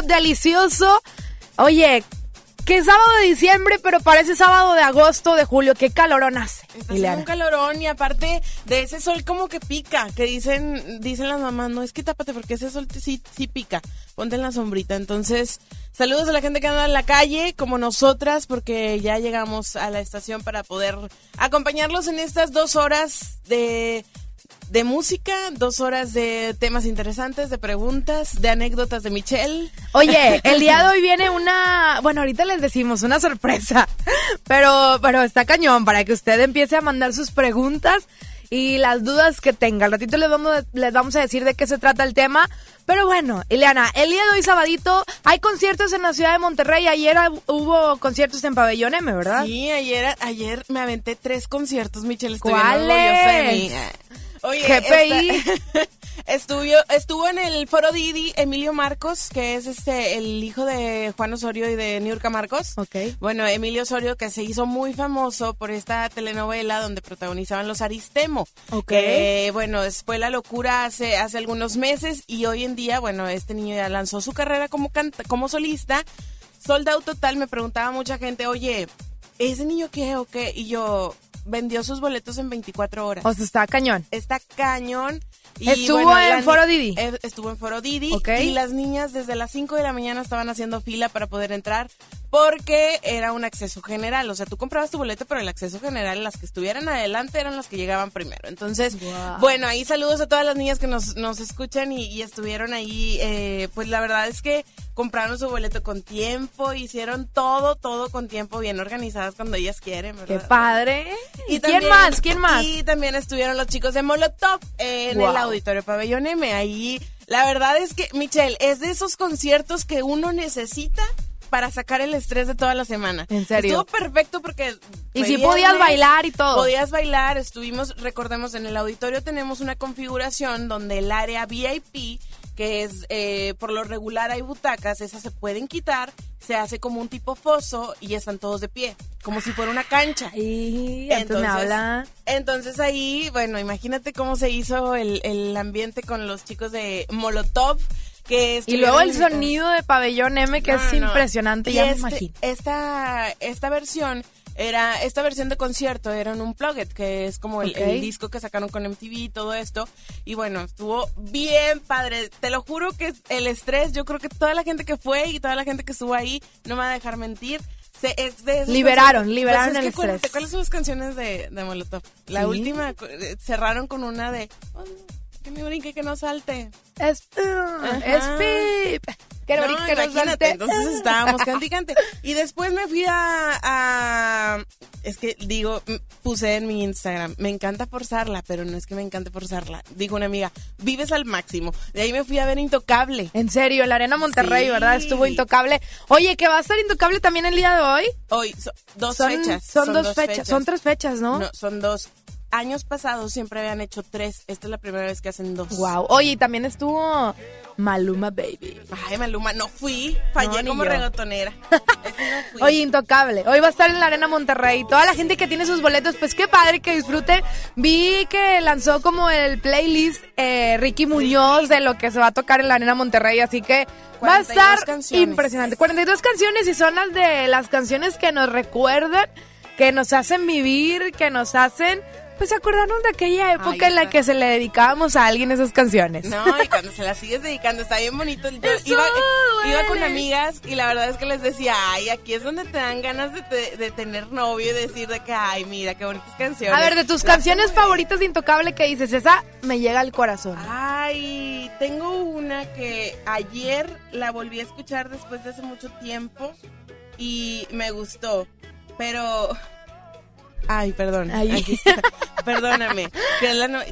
rico, delicioso. Oye, que sábado de diciembre, pero parece sábado de agosto, de julio. Qué calorón hace. Está haciendo un calorón y aparte de ese sol como que pica, que dicen dicen las mamás, no es que tápate porque ese sol sí, sí pica, ponte en la sombrita. Entonces, saludos a la gente que anda en la calle, como nosotras, porque ya llegamos a la estación para poder acompañarlos en estas dos horas de de música, dos horas de temas interesantes, de preguntas, de anécdotas de Michelle. Oye, el día de hoy viene una, bueno, ahorita les decimos una sorpresa, pero, pero está cañón para que usted empiece a mandar sus preguntas y las dudas que tenga. Al ratito les vamos, les vamos a decir de qué se trata el tema. Pero bueno, Ileana, el día de hoy sabadito hay conciertos en la ciudad de Monterrey. Ayer hubo conciertos en Pabellón M, ¿verdad? Sí, ayer, ayer me aventé tres conciertos, Michelle. ¿Cuáles? Oye, GPI. estuvo, estuvo en el foro Didi Emilio Marcos, que es este el hijo de Juan Osorio y de Niurka Marcos. Ok. Bueno, Emilio Osorio que se hizo muy famoso por esta telenovela donde protagonizaban los Aristemo. Ok. bueno, fue la locura hace, hace algunos meses y hoy en día, bueno, este niño ya lanzó su carrera como, canta, como solista. Soldado total, me preguntaba mucha gente, oye, ¿ese niño qué o qué? Y yo, vendió sus boletos en 24 horas. O sea, está cañón. Está cañón. estuvo en Foro Didi. Eh, estuvo en Foro Didi. Y las niñas desde las 5 de la mañana estaban haciendo fila para poder entrar porque era un acceso general. O sea, tú comprabas tu boleto, pero el acceso general, las que estuvieran adelante eran las que llegaban primero. Entonces, bueno, ahí saludos a todas las niñas que nos, nos escuchan y, estuvieron ahí. Eh, pues la verdad es que compraron su boleto con tiempo, hicieron todo, todo con tiempo, bien organizadas cuando ellas quieren, ¿verdad? ¡Qué padre! ¿Y quién más? ¿Quién más? Y también estuvieron los chicos de Molotov en el Auditorio Pabellón M. Ahí, la verdad es que, Michelle, es de esos conciertos que uno necesita para sacar el estrés de toda la semana. En serio. Estuvo perfecto porque... Y si podías bailar y todo. Podías bailar, estuvimos, recordemos, en el auditorio tenemos una configuración donde el área VIP que es eh, por lo regular hay butacas, esas se pueden quitar, se hace como un tipo foso y están todos de pie, como si fuera una cancha. Y entonces, habla. entonces ahí, bueno, imagínate cómo se hizo el, el ambiente con los chicos de Molotov y luego el sonido de Pabellón M que es impresionante, ya me este, imagino. Esta, esta versión era esta versión de concierto era un Unplugged, que es como el, disco que sacaron con MTV y todo esto. Y bueno, estuvo bien padre. Te lo juro que el estrés, yo creo que toda la gente que fue y toda la gente que estuvo ahí, no me va a dejar mentir. Se, liberaron, liberaron pues el estrés. ¿Cuáles son las canciones de, de Molotov? La última eh, cerraron con una de... Oh, que me brinque, que no salte. Es, uh, es pip. Que no, brinque, que no salte. Entonces estábamos canticante. Y después me fui a, Es que digo, puse en mi Instagram, me encanta forzarla, pero no es que me encante forzarla. Dijo una amiga, vives al máximo. De ahí me fui a ver Intocable. En serio, la Arena Monterrey, ¿verdad? Estuvo Intocable. Oye, ¿que va a estar Intocable también el día de hoy? Hoy, dos fechas. Son, dos, fechas. Son tres fechas, ¿no? No, son dos años pasados siempre habían hecho tres. Esta es la primera vez que hacen dos. Wow. Oye, y también estuvo Maluma Baby. Ay, Maluma, no fui. Fallé como reggaetonera. Oye, intocable. Hoy va a estar en la Arena Monterrey. Toda la gente que tiene sus boletos, pues qué padre que disfrute. Vi que lanzó como el playlist eh, Ricky Muñoz de lo que se va a tocar en la Arena Monterrey. Así que va a estar impresionante. 42 canciones y son las de las canciones que nos recuerdan, que nos hacen vivir, que nos hacen pues acordarnos de aquella época en la que se le dedicábamos a alguien esas canciones. No, y cuando se las sigues dedicando, está bien bonito. Yo iba, iba, con amigas y la verdad es que les decía, ay, aquí es donde te dan ganas de, tener novio y decir de que, ay, mira, qué bonitas canciones. A ver, de tus canciones favoritas de Intocable que dices, esa me llega al corazón. Ay, tengo una que ayer la volví a escuchar después de hace mucho tiempo y me gustó, pero Ay, perdón. Perdóname.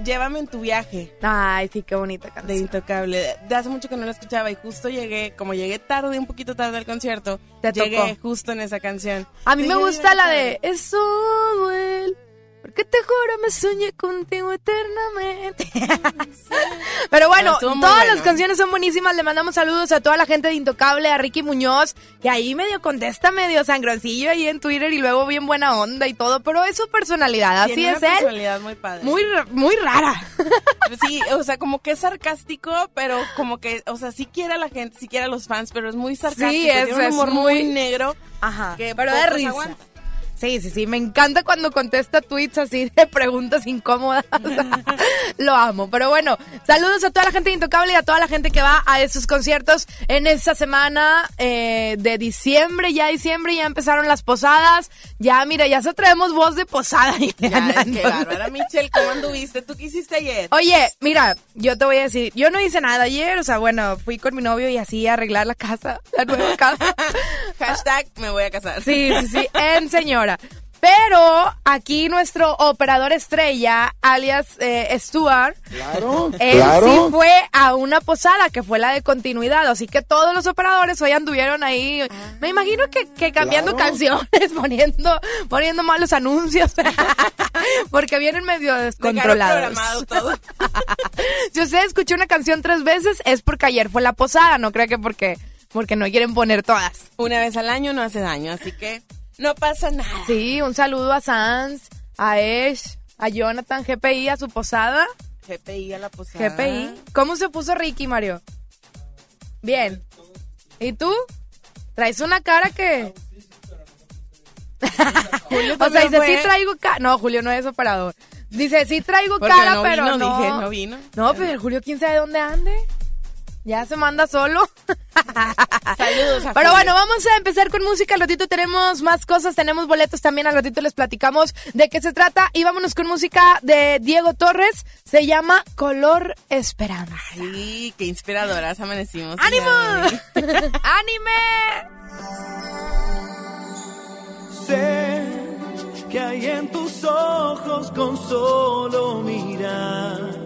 Llévame en tu viaje. Ay, sí, qué bonita canción. De Intocable. De hace mucho que no la escuchaba y justo llegué, como llegué tarde, un poquito tarde al concierto, Te llegué justo en esa canción. A mí me gusta la de Eso duele porque te juro me soñé contigo eternamente. Pero bueno, bueno, todas las canciones son buenísimas. Le mandamos saludos a toda la gente de Intocable, a Ricky Muñoz, que ahí medio contesta, medio sangroncillo ahí en Twitter y luego bien buena onda y todo, pero es su personalidad, así Tiene es una él. personalidad muy padre. Muy, muy rara. Sí, o sea, como que es sarcástico, pero como que, o sea, sí quiere a la gente, sí quiere a los fans, pero es muy sarcástico. Sí, es- tiene un es humor muy- muy negro. Ajá. que pero de risa. Sí, sí, sí. Me encanta cuando contesta tweets así de preguntas incómodas. Lo amo. Pero bueno, saludos a toda la gente de Intocable y a toda la gente que va a esos conciertos en esta semana eh, de diciembre. Ya diciembre, ya empezaron las posadas. Ya, mira, ya se traemos voz de posada. Ya, es que Entonces- bárbara, Michelle, ¿cómo anduviste? ¿Tú qué hiciste ayer? Oye, mira, yo te voy a decir, yo no hice nada ayer, o sea, bueno, fui con mi novio y así a arreglar la casa, la nueva casa. Hashtag me voy a casar. Sí, sí, sí, en Pero aquí nuestro operador estrella, alias eh, Stuart, Claro, él claro. sí fue a una posada que fue la de continuidad. Así que todos los operadores hoy anduvieron ahí. Me imagino que, que cambiando Claro. canciones, poniendo, poniendo malos anuncios. Porque vienen medio descontrolados. todo. si usted escuchó una canción tres veces, es porque ayer fue la posada, no creo que porque, porque no quieren poner todas. Una vez al año no hace daño, así que no pasa nada. Sí, un saludo a Sans, a Esh, a Jonathan, GPI, a su posada. GPI a la posada. GPI. ¿Cómo se puso Ricky, Mario? Bien. ¿Y tú? Traes una cara que... Julio o sea, dice, fue. sí traigo cara... No, Julio no es operador. Dice, sí traigo Porque cara, no pero vino, no. dije, no vino. No, pero el Julio, ¿quién sabe dónde ande? Ya se manda solo. Saludos a Pero bueno, vamos a empezar con música. Al ratito tenemos más cosas, tenemos boletos también. Al ratito les platicamos de qué se trata. Y vámonos con música de Diego Torres. Se llama Color Esperanza. Sí, qué inspiradoras amanecimos. ¡Ánimo! Ya, ¡Anime! Sé que hay en tus ojos con solo mirar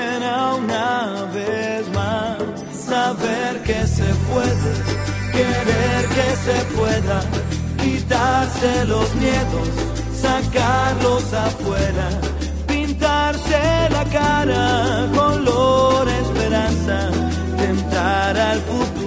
una vez más saber que se puede, querer que se pueda, quitarse los miedos, sacarlos afuera, pintarse la cara color esperanza, tentar al futuro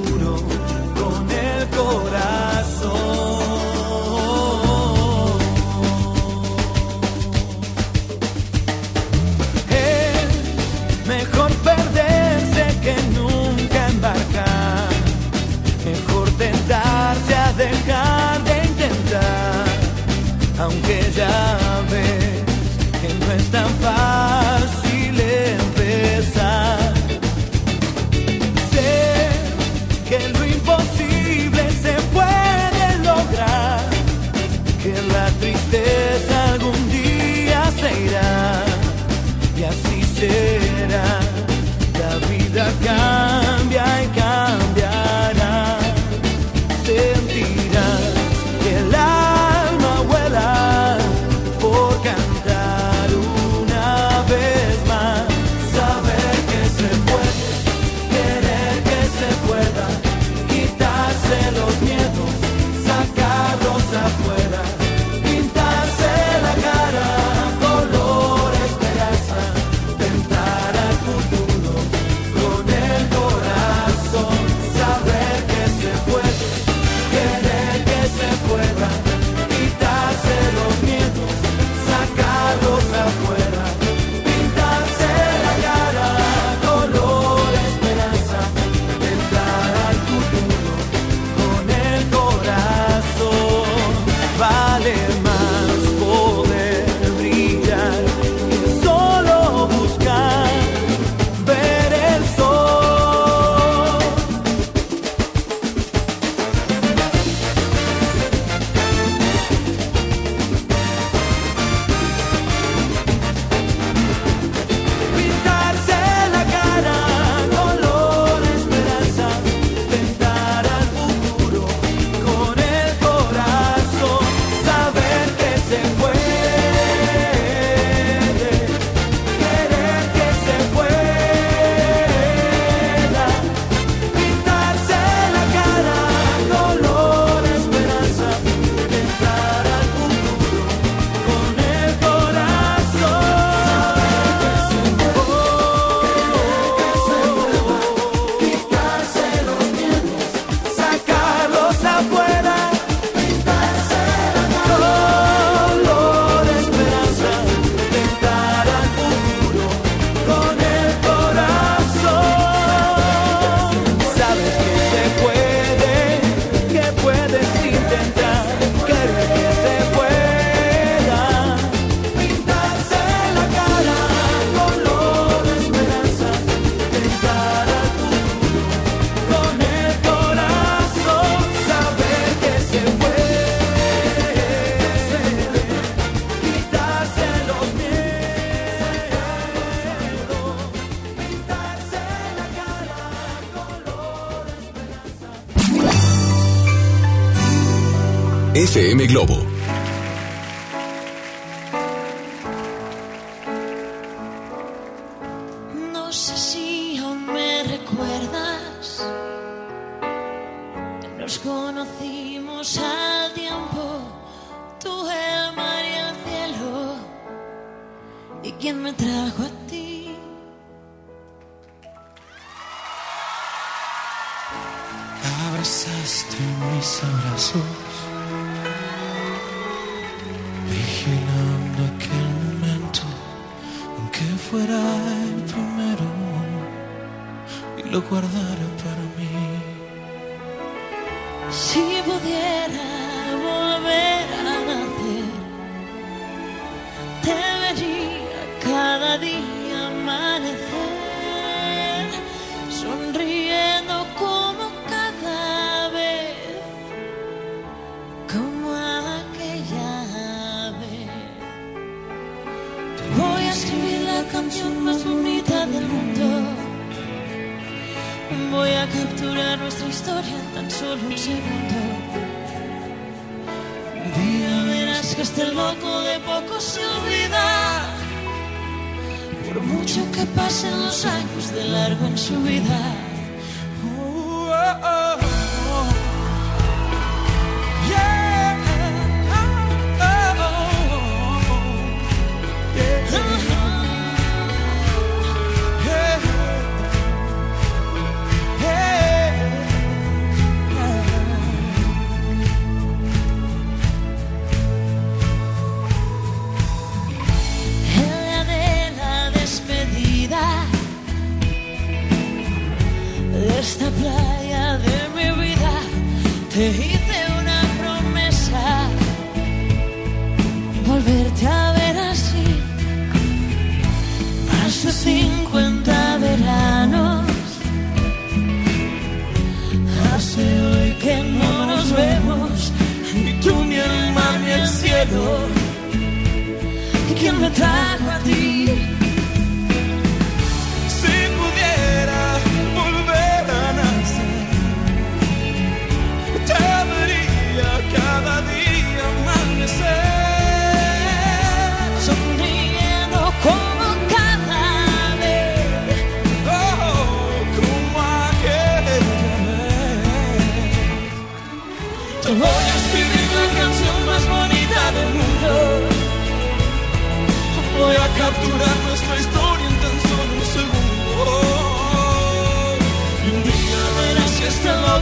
FM Globo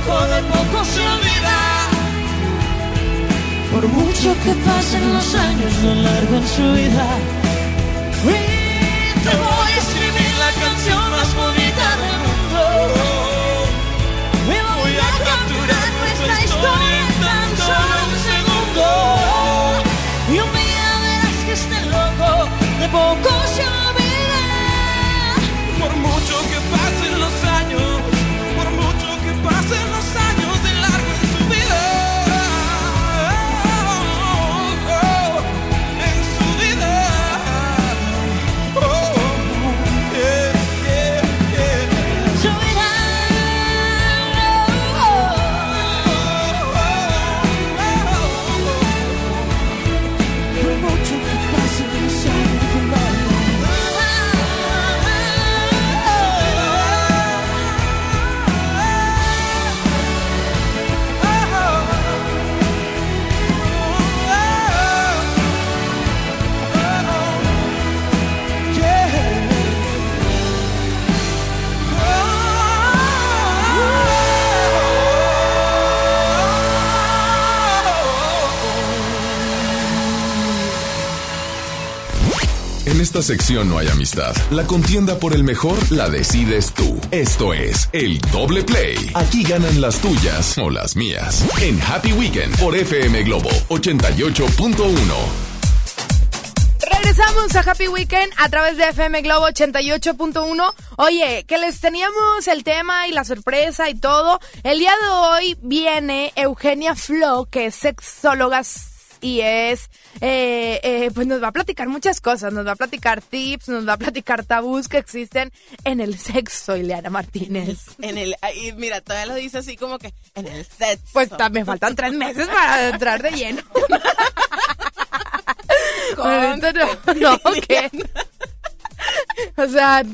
loco de poco se olvida. Por mucho que pasen los años, no largo en su vida. Y te voy a escribir la canción más bonita del mundo. Me voy a capturar segundo. Y un verás que este loco de poco esta sección no hay amistad. La contienda por el mejor la decides tú. Esto es el doble play. Aquí ganan las tuyas o las mías. En Happy Weekend por FM Globo 88.1. Regresamos a Happy Weekend a través de FM Globo 88.1. Oye, que les teníamos el tema y la sorpresa y todo. El día de hoy viene Eugenia Flo, que es sexóloga y es, eh, eh, pues nos va a platicar muchas cosas, nos va a platicar tips, nos va a platicar tabús que existen en el sexo, Ileana Martínez. En el, y mira, todavía lo dice así como que en el sexo. Pues me faltan tres meses para entrar de lleno. Ahorita no, no, ¿qué? O sea,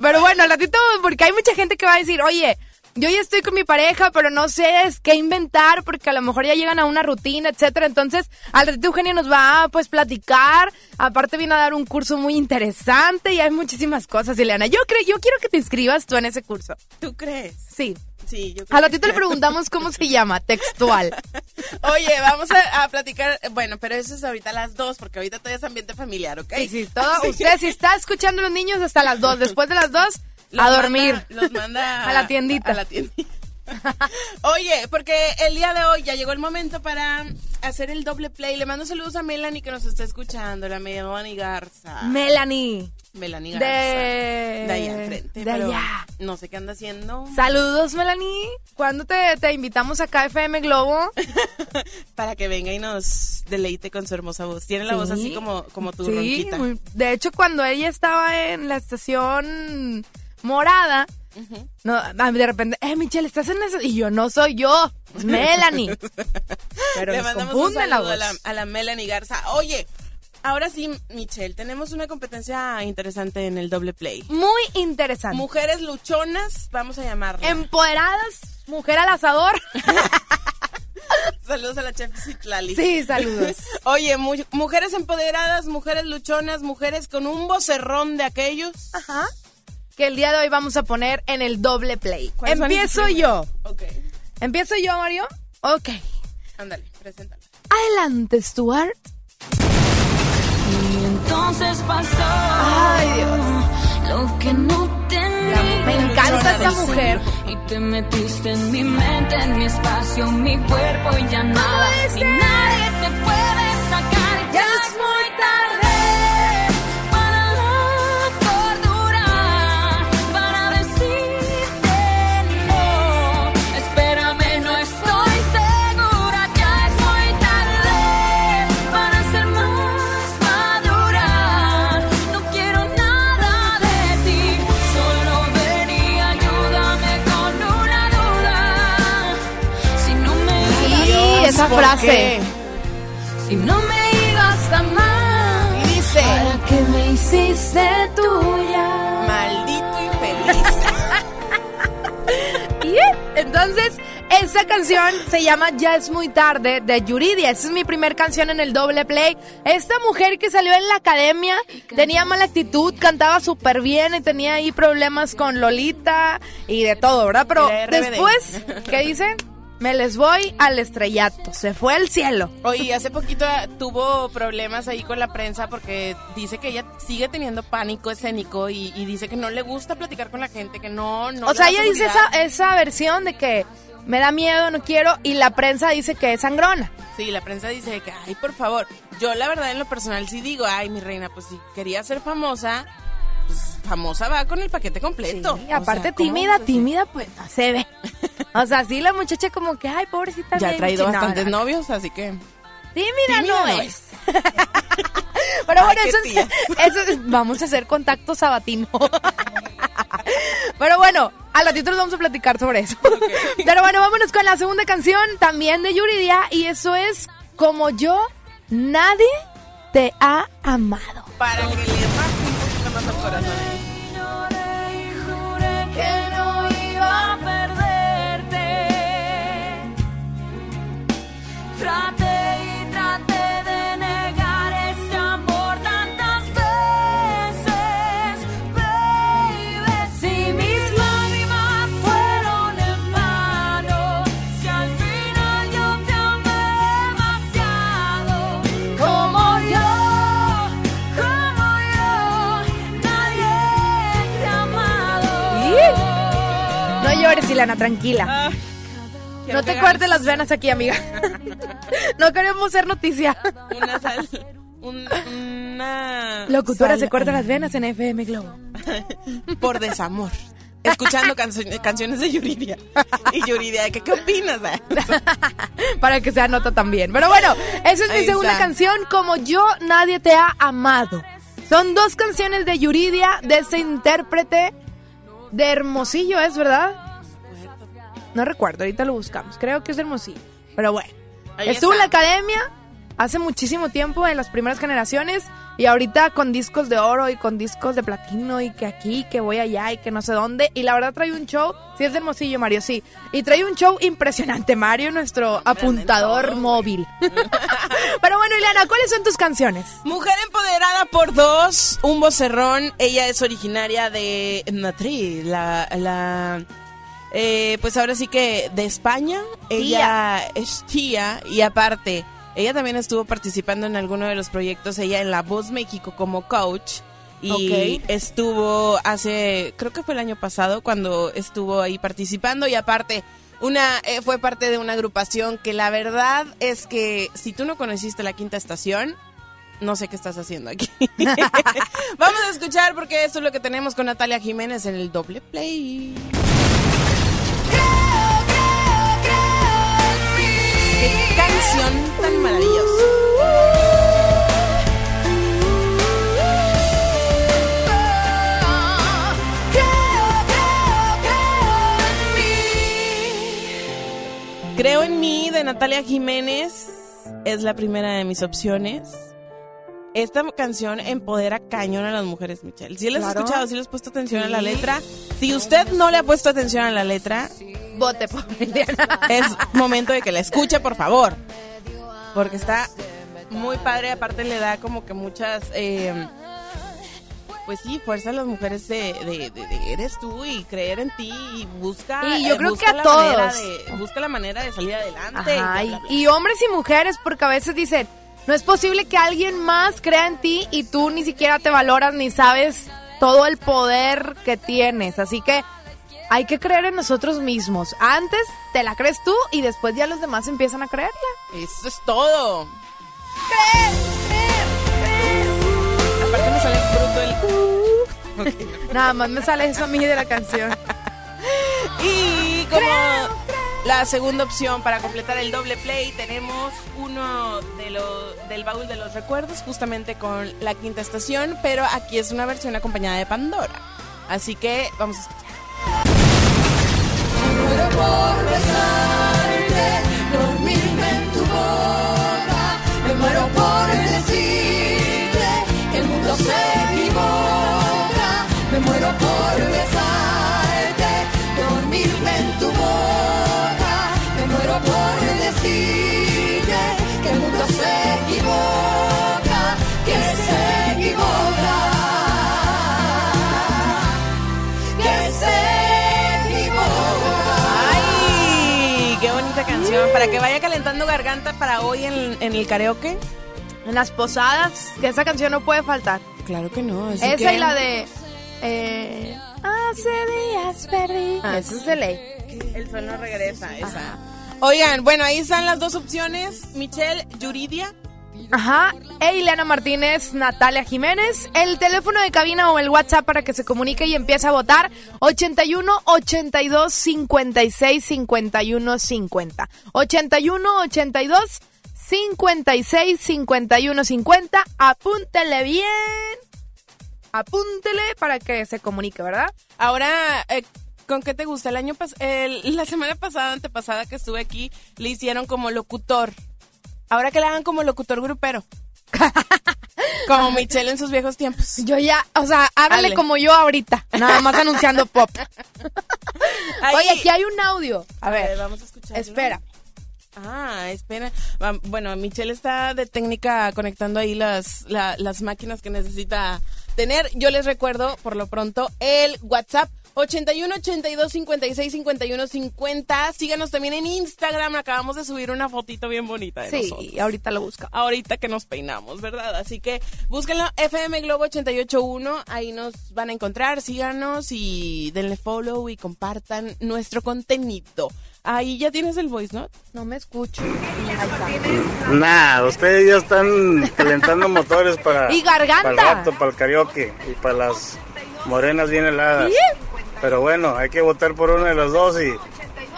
pero bueno, al ratito, porque hay mucha gente que va a decir, oye, yo ya estoy con mi pareja, pero no sé qué inventar porque a lo mejor ya llegan a una rutina, etcétera. Entonces, al ratito Eugenia nos va a pues platicar. Aparte viene a dar un curso muy interesante y hay muchísimas cosas, Ileana. Yo creo, yo quiero que te inscribas tú en ese curso. ¿Tú crees? Sí. Sí, yo creo. Al ratito le preguntamos cómo se llama, textual. Oye, vamos a, a, platicar, bueno, pero eso es ahorita a las dos, porque ahorita todavía es ambiente familiar, ¿ok? Sí, sí, todo, usted si está escuchando a los niños hasta las dos, después de las dos, a dormir. los manda a la tiendita. A la tiendita. Oye, porque el día de hoy ya llegó el momento para hacer el doble play. Le mando saludos a Melanie que nos está escuchando, la Melanie Garza. Melanie. Melanie Garza. De, de allá enfrente. De allá. No sé qué anda haciendo. Saludos, Melanie. ¿Cuándo te, te invitamos acá a FM Globo? Para que venga y nos deleite con su hermosa voz. Tiene la voz así como, como tu sí, de hecho, cuando ella estaba en la estación morada, no, de repente, eh, Michelle, ¿estás en eso? Y yo, no soy yo, Melanie. Pero Le mandamos un saludo a, la, a la Melanie Garza. Oye, Ahora sí, Michelle, tenemos una competencia interesante en el doble play. Muy interesante. Mujeres luchonas, vamos a llamarlas. Empoderadas, mujer al asador. saludos a la chef Citlali. Sí, saludos. Oye, mujeres empoderadas, mujeres luchonas, mujeres con un vocerrón de aquellos. Ajá. Que el día de hoy vamos a poner en el doble play. Empiezo yo. Ok. ¿Empiezo yo, Mario? Ok. Ándale, preséntala. Adelante, Stuart. Y entonces pasó. Ay, Dios. Lo que no tenía. Me encanta esta mujer. Y te metiste en mi mente, en mi espacio, mi cuerpo y ya nada. Y nadie esa ¿Por frase. si no me ibas a amar. Y dice, ¿Para qué me hiciste tuya? maldito infeliz. Y eh, entonces, esa canción se llama Ya es muy tarde de Yuridia. Esa es mi primer canción en el doble play. Esta mujer que salió en la academia tenía mala actitud, cantaba súper bien y tenía ahí problemas con Lolita y de todo, ¿verdad? Pero después, ¿qué dice? Me les voy al estrellato. Se fue al cielo. Oye, hace poquito ah, tuvo problemas ahí con la prensa porque dice que ella sigue teniendo pánico escénico y, y dice que no le gusta platicar con la gente, que no, no. o sea, ella dice esa, esa versión de que me da miedo, no quiero, y la prensa dice que es sangrona. Sí, la prensa dice que, ay, por favor. Yo, la verdad, en lo personal sí digo, ay, mi reina, pues si quería ser famosa, pues famosa va con el paquete completo. Sí, aparte sea, ¿cómo tímida, tímida, pues se ve. O sea, sí la muchacha como que, ay, pobrecita. Ya ha traído chinona. bastantes novios, así que. Tímida, Tímida no, no es. Pero bueno, Ay, eso es, eso es- vamos a hacer contacto sabatino. Pero bueno, al ratito nos vamos a platicar sobre eso. Pero bueno, vámonos con la segunda canción, también de Yuridia, y eso es Como yo, nadie te ha amado. Para que le rasque un poquito más al corazón. Tranquila. Ah, quiero No te cortes las venas aquí, amiga. No queremos ser noticia. Una sal. un- una. Locutora sal- se corta las venas en FM Globo. Por desamor. escuchando canciones de Yuridia. Y Yuridia, ¿qué, qué opinas? Para que sea nota también. Pero bueno, esa es mi segunda canción, Como yo nadie te ha amado. Son dos canciones de Yuridia, de ese intérprete de Hermosillo, ¿es verdad? No recuerdo, ahorita lo buscamos. Creo que es de Hermosillo. Pero bueno. Estuvo en la academia hace muchísimo tiempo en las primeras generaciones y ahorita con discos de oro y con discos de platino y que aquí, que voy allá y que no sé dónde. Y la verdad trae un show, sí es de Hermosillo, Mario, sí. Y trae un show impresionante, Mario, nuestro apuntador móvil. Pero bueno, Ileana, ¿cuáles son tus canciones? Mujer empoderada por dos, un vocerrón. Ella es originaria de Madrid, la... la eh, pues ahora sí que de España. Ella es tía y aparte ella también estuvo participando en alguno de los proyectos, ella en La Voz México como coach. Y estuvo hace, creo que fue el año pasado cuando estuvo ahí participando y aparte una eh, fue parte de una agrupación que la verdad es que si tú no conociste la quinta estación, no sé qué estás haciendo aquí. Vamos a escuchar porque eso es lo que tenemos con Natalia Jiménez en el doble play. Canción tan maravillosa. Creo en mí de Natalia Jiménez es la primera de mis opciones. Esta canción empodera cañón a las mujeres, Michelle. Si les has escuchado, si les has puesto atención a la letra. Si usted no le ha puesto atención a la letra, Vote por Es momento de que la escuche, por favor. Porque está muy padre. Aparte, le da como que muchas. Eh, pues sí, fuerza a las mujeres de, eres tú y creer en ti y busca. Y yo creo que a todos. busca la manera de salir adelante. y, hombres y mujeres, porque a veces dicen. No es posible que alguien más crea en ti y tú ni siquiera te valoras ni sabes todo el poder que tienes. Así que hay que creer en nosotros mismos. Antes te la crees tú y después ya los demás empiezan a creerla. Eso es todo. Creer, creer, creer. Aparte me sale bruto el... Nada más me sale eso a mí de la canción. y como la segunda opción para completar el doble play tenemos uno de los del baúl de los recuerdos justamente con la quinta estación, pero aquí es una versión acompañada de Pandora. Así que vamos a escuchar muero por besarte, dormirme en tu boca, me muero por decirte que el mundo se equivoca, me muero por besarte, para que vaya calentando garganta para hoy en, el karaoke. En las posadas, que esa canción no puede faltar. Claro que no. esa y la de... Eh, hace días perdí. Ah, esa es de ley. El sol no regresa, esa. Oigan, bueno, ahí están las dos opciones. Michelle, Yuridia. Ajá, e Martínez, Natalia Jiménez, el teléfono de cabina o el WhatsApp para que se comunique y empiece a votar 81 82 56 51 50. 81 82 56 51 50. Apúntele bien. Apúntele para que se comunique, ¿verdad? Ahora, eh, ¿con qué te gusta? El año pas la semana pasada, antepasada que estuve aquí, le hicieron como locutor. Ahora que le hagan como locutor grupero. como Michelle en sus viejos tiempos. Yo ya, o sea, hágale como yo ahorita, nada más anunciando pop. Oye, aquí hay un audio. A, ver, vamos a escuchar. Espera. Ah, espera. Bueno, Michelle está de técnica conectando ahí las, las máquinas que necesita tener. Yo les recuerdo, por lo pronto, el WhatsApp 81 82 56 51 50. Síganos también en Instagram. Acabamos de subir una fotito bien bonita de sí, nosotros. ahorita lo busca. Ahorita que nos peinamos, ¿verdad? Así que búsquenlo FM Globo 881. Ahí nos van a encontrar. Síganos y denle follow y compartan nuestro contenido. Ahí ya tienes el voice, ¿no? No me escucho. Nada, ustedes ya están calentando motores para, y garganta. para el rato, para el karaoke y para las morenas bien heladas. Pero bueno, hay que votar por uno de los dos y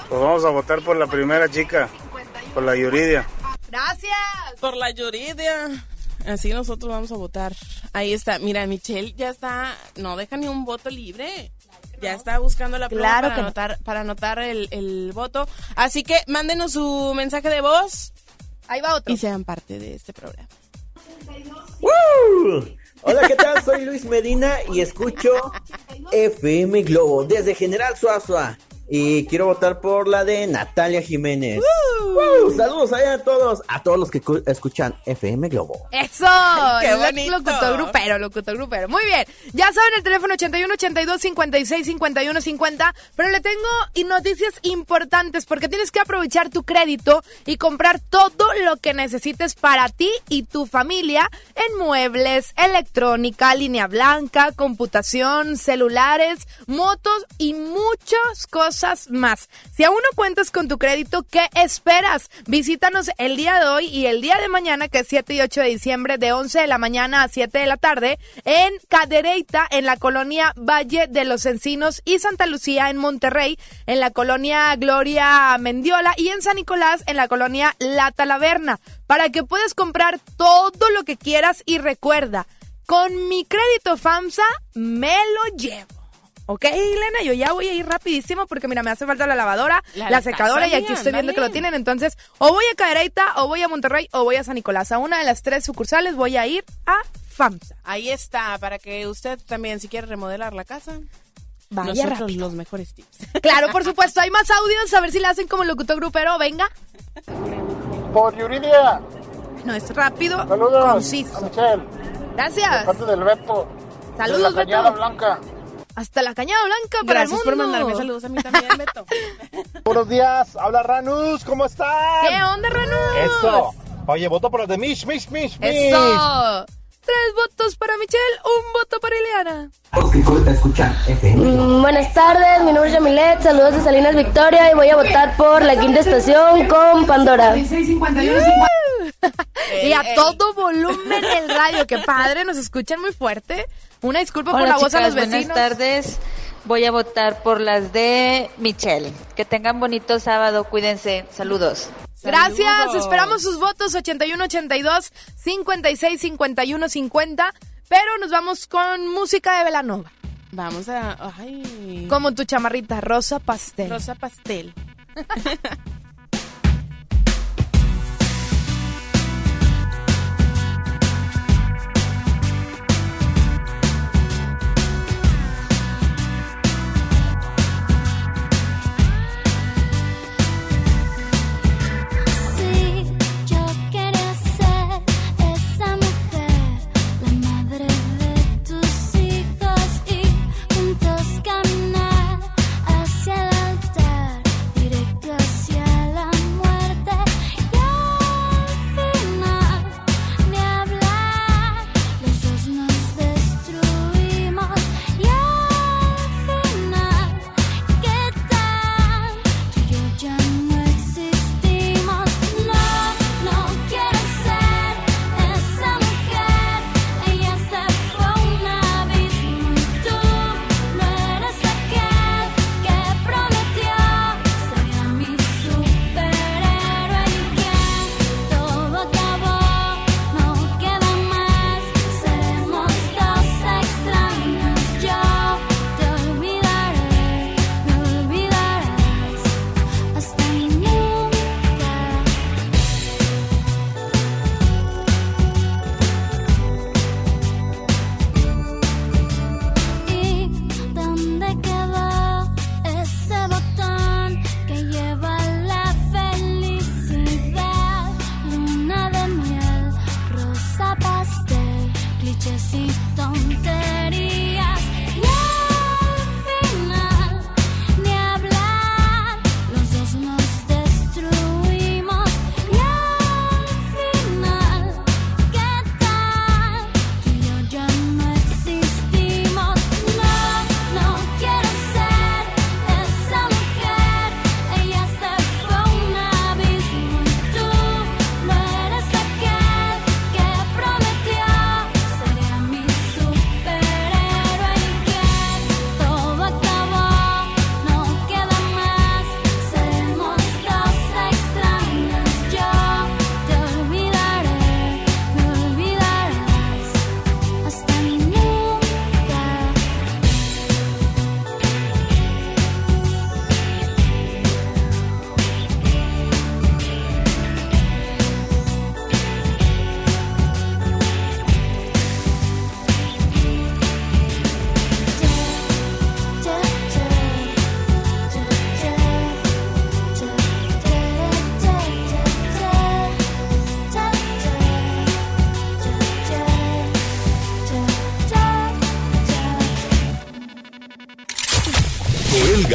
pues vamos a votar por la primera chica, por la Yuridia. Gracias. Por la Yuridia. Así nosotros vamos a votar. Ahí está. Mira, Michelle ya está. No deja ni un voto libre. Ya está buscando la pluma Claro para, que anotar, para anotar el, el voto. Así que mándenos su mensaje de voz Ahí va otro. y sean parte de este programa. ¡Woo! Hola, ¿qué tal? Soy Luis Medina y escucho FM Globo desde General Suazua. Y quiero votar por la de Natalia Jiménez. ¡Woo! Saludos allá a todos, a todos los que cu- escuchan FM Globo. Eso, qué bonito. locutor grupero, locutor grupero. Muy bien, ya saben el teléfono 81 82 56 51 50, pero le tengo y noticias importantes porque tienes que aprovechar tu crédito y comprar todo lo que necesites para ti y tu familia en muebles, electrónica, línea blanca, computación, celulares, motos y muchas cosas más. Si aún no cuentas con tu crédito, ¿qué esperas? Visítanos el día de hoy y el día de mañana, que es 7 y 8 de diciembre, de 11 de la mañana a 7 de la tarde, en Cadereyta, en la colonia Valle de los Encinos y Santa Lucía, en Monterrey, en la colonia Gloria Mendiola y en San Nicolás, en la colonia La Talaverna, para que puedas comprar todo lo que quieras y recuerda, con mi crédito FAMSA me lo llevo. ¿Ok, Elena? Yo ya voy a ir rapidísimo porque, mira, me hace falta la lavadora, la, La secadora y aquí estoy viendo que lo tienen. Entonces, o voy a Cadereyta, o voy a Monterrey, o voy a San Nicolás. A una de las tres sucursales voy a ir a FAMSA. Ahí está, para que usted también, si quiere remodelar la casa, Vaya nosotros rápido. los mejores tips. Claro, por supuesto. Hay más audios. A ver si le hacen como locutor grupero. Venga. Por Yuridia, No, es rápido, saludos conciso. a Michelle, Gracias. parte del Beto, Saludos, de la Cañada Beto. Blanca. Hasta la cañada blanca para Gracias el por mundo. mandarme saludos a mí también, Beto. Buenos días, habla Ranus, ¿cómo están? ¿Qué onda, Ranus? Eso. Oye, voto por los de Mish, Mish, Mish, Mish. Eso. Tres votos para Michelle, un voto para Ileana. Mm, Buenas tardes, mi nombre es Yamilet, saludos de Salinas Victoria y voy a votar por la quinta estación con Pandora. y a todo volumen el radio. Qué padre, nos escuchan muy fuerte. Una disculpa por la voz a los vecinos. buenas tardes. Voy a votar por las de Michelle. Que tengan bonito sábado, cuídense. Saludos. Gracias, Saludos. esperamos sus votos 81 82 56 51 50, pero nos vamos con música de Velanova, Vamos a... Ay. como tu chamarrita rosa pastel. Rosa pastel.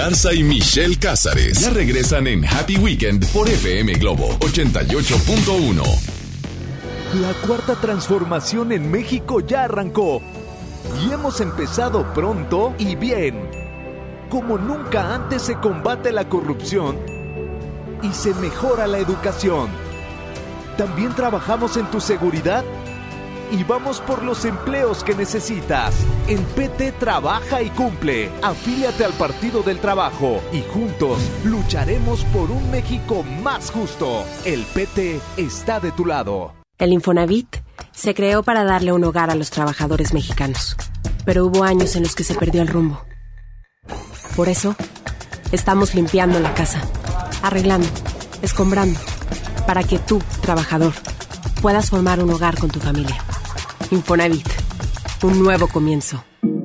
Y Michelle Cázares ya regresan en Happy Weekend por FM Globo 88.1. La cuarta transformación en México ya arrancó y hemos empezado pronto y bien. Como nunca antes se combate la corrupción y se mejora la educación. También trabajamos en tu seguridad y vamos por los empleos que necesitas. En PT trabaja y cumple. Afíliate al Partido del Trabajo y juntos lucharemos por un México más justo. El PT está de tu lado. El Infonavit se creó para darle un hogar a los trabajadores mexicanos, pero hubo años en los que se perdió el rumbo. Por eso, estamos limpiando la casa, arreglando, escombrando, para que tú, trabajador, puedas formar un hogar con tu familia. Infonavit, un nuevo comienzo.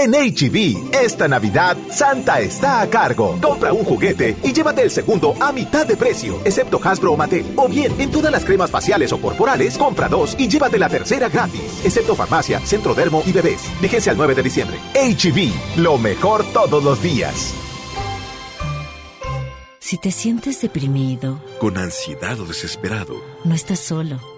En HB, esta Navidad, Santa está a cargo. Compra un juguete y llévate el segundo a mitad de precio, excepto Hasbro o Mattel. O bien, en todas las cremas faciales o corporales, compra dos y llévate la tercera gratis, excepto farmacia, centro dermo y bebés. Fíjense al 9 de diciembre. HB, lo mejor todos los días. Si te sientes deprimido, Con ansiedad o desesperado, no estás solo.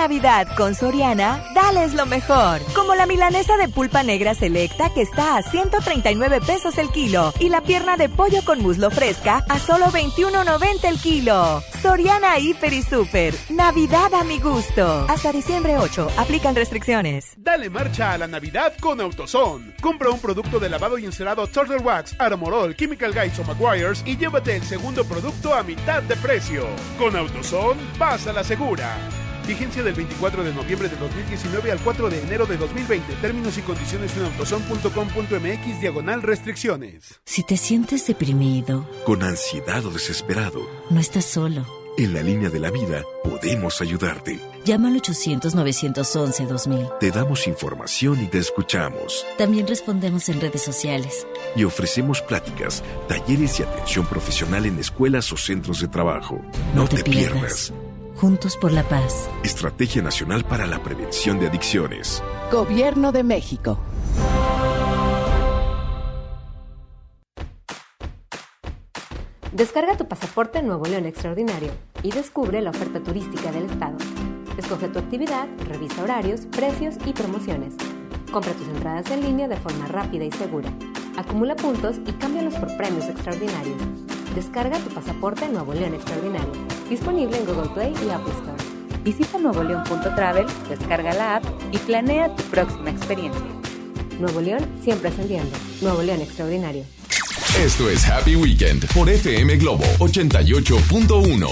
Navidad con Soriana, dales lo mejor. Como la milanesa de pulpa negra selecta que está a 139 pesos el kilo y la pierna de pollo con muslo fresca a solo 21.90 el kilo. Soriana Hiper y Super. Navidad a mi gusto. Hasta diciembre 8. Aplican restricciones. Dale marcha a la Navidad con AutoZone. Compra un producto de lavado y encerado Turtle Wax, Armorol, Chemical Guys o McGuire's y llévate el segundo producto a mitad de precio. Con AutoZone, vas a la segura. Vigencia del 24 de noviembre de 2019 al 4 de enero de 2020. Términos y condiciones en autozone.com.mx diagonal restricciones. Si te sientes deprimido, Con ansiedad o desesperado, no estás solo. en la línea de la vida podemos ayudarte. Llama al 800-911-2000. Te damos información y te escuchamos. También respondemos en redes sociales. Y ofrecemos pláticas, talleres y atención profesional en escuelas o centros de trabajo. No, te, pierdas. Juntos por la paz. Estrategia Nacional para la Prevención de Adicciones. Gobierno de México. Descarga tu pasaporte Nuevo León Extraordinario y descubre la oferta turística del estado. Escoge tu actividad, revisa horarios, precios y promociones. Compra tus entradas en línea de forma rápida y segura. Acumula puntos y cámbialos por premios extraordinarios. Descarga tu pasaporte Nuevo León Extraordinario. Disponible en Google Play y Apple Store. Visita nuevoleón.travel, descarga la app y planea tu próxima experiencia. Nuevo León siempre ascendiendo. Nuevo León Extraordinario. Esto es Happy Weekend por FM Globo 88.1.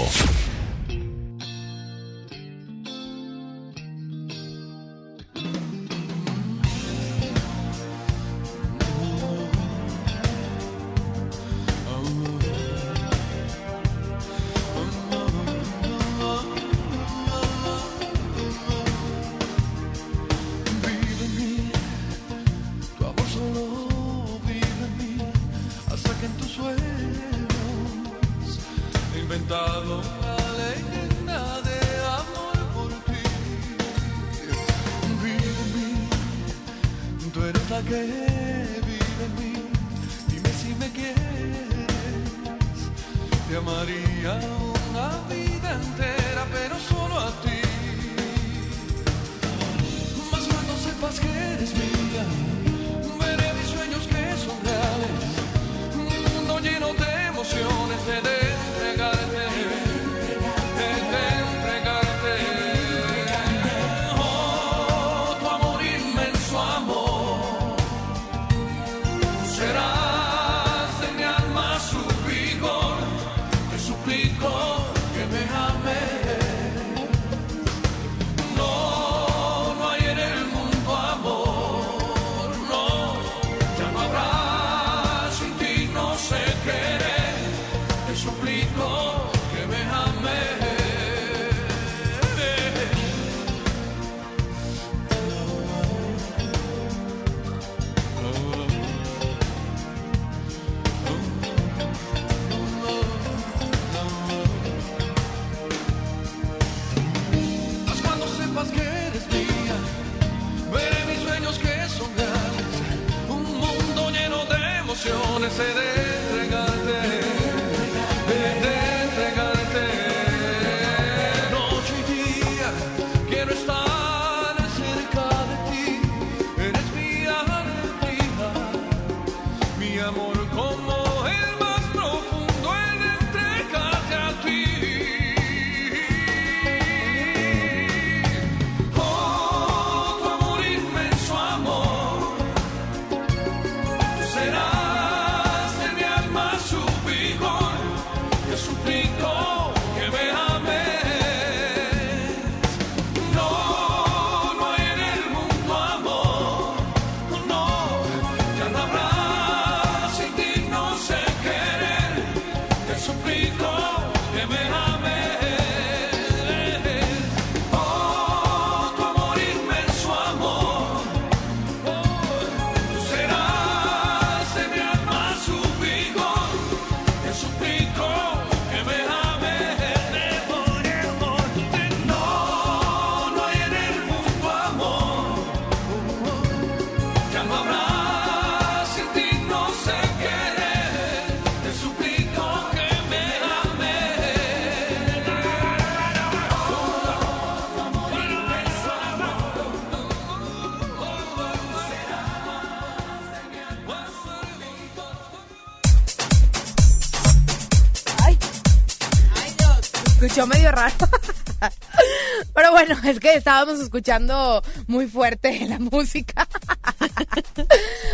es que estábamos escuchando muy fuerte la música.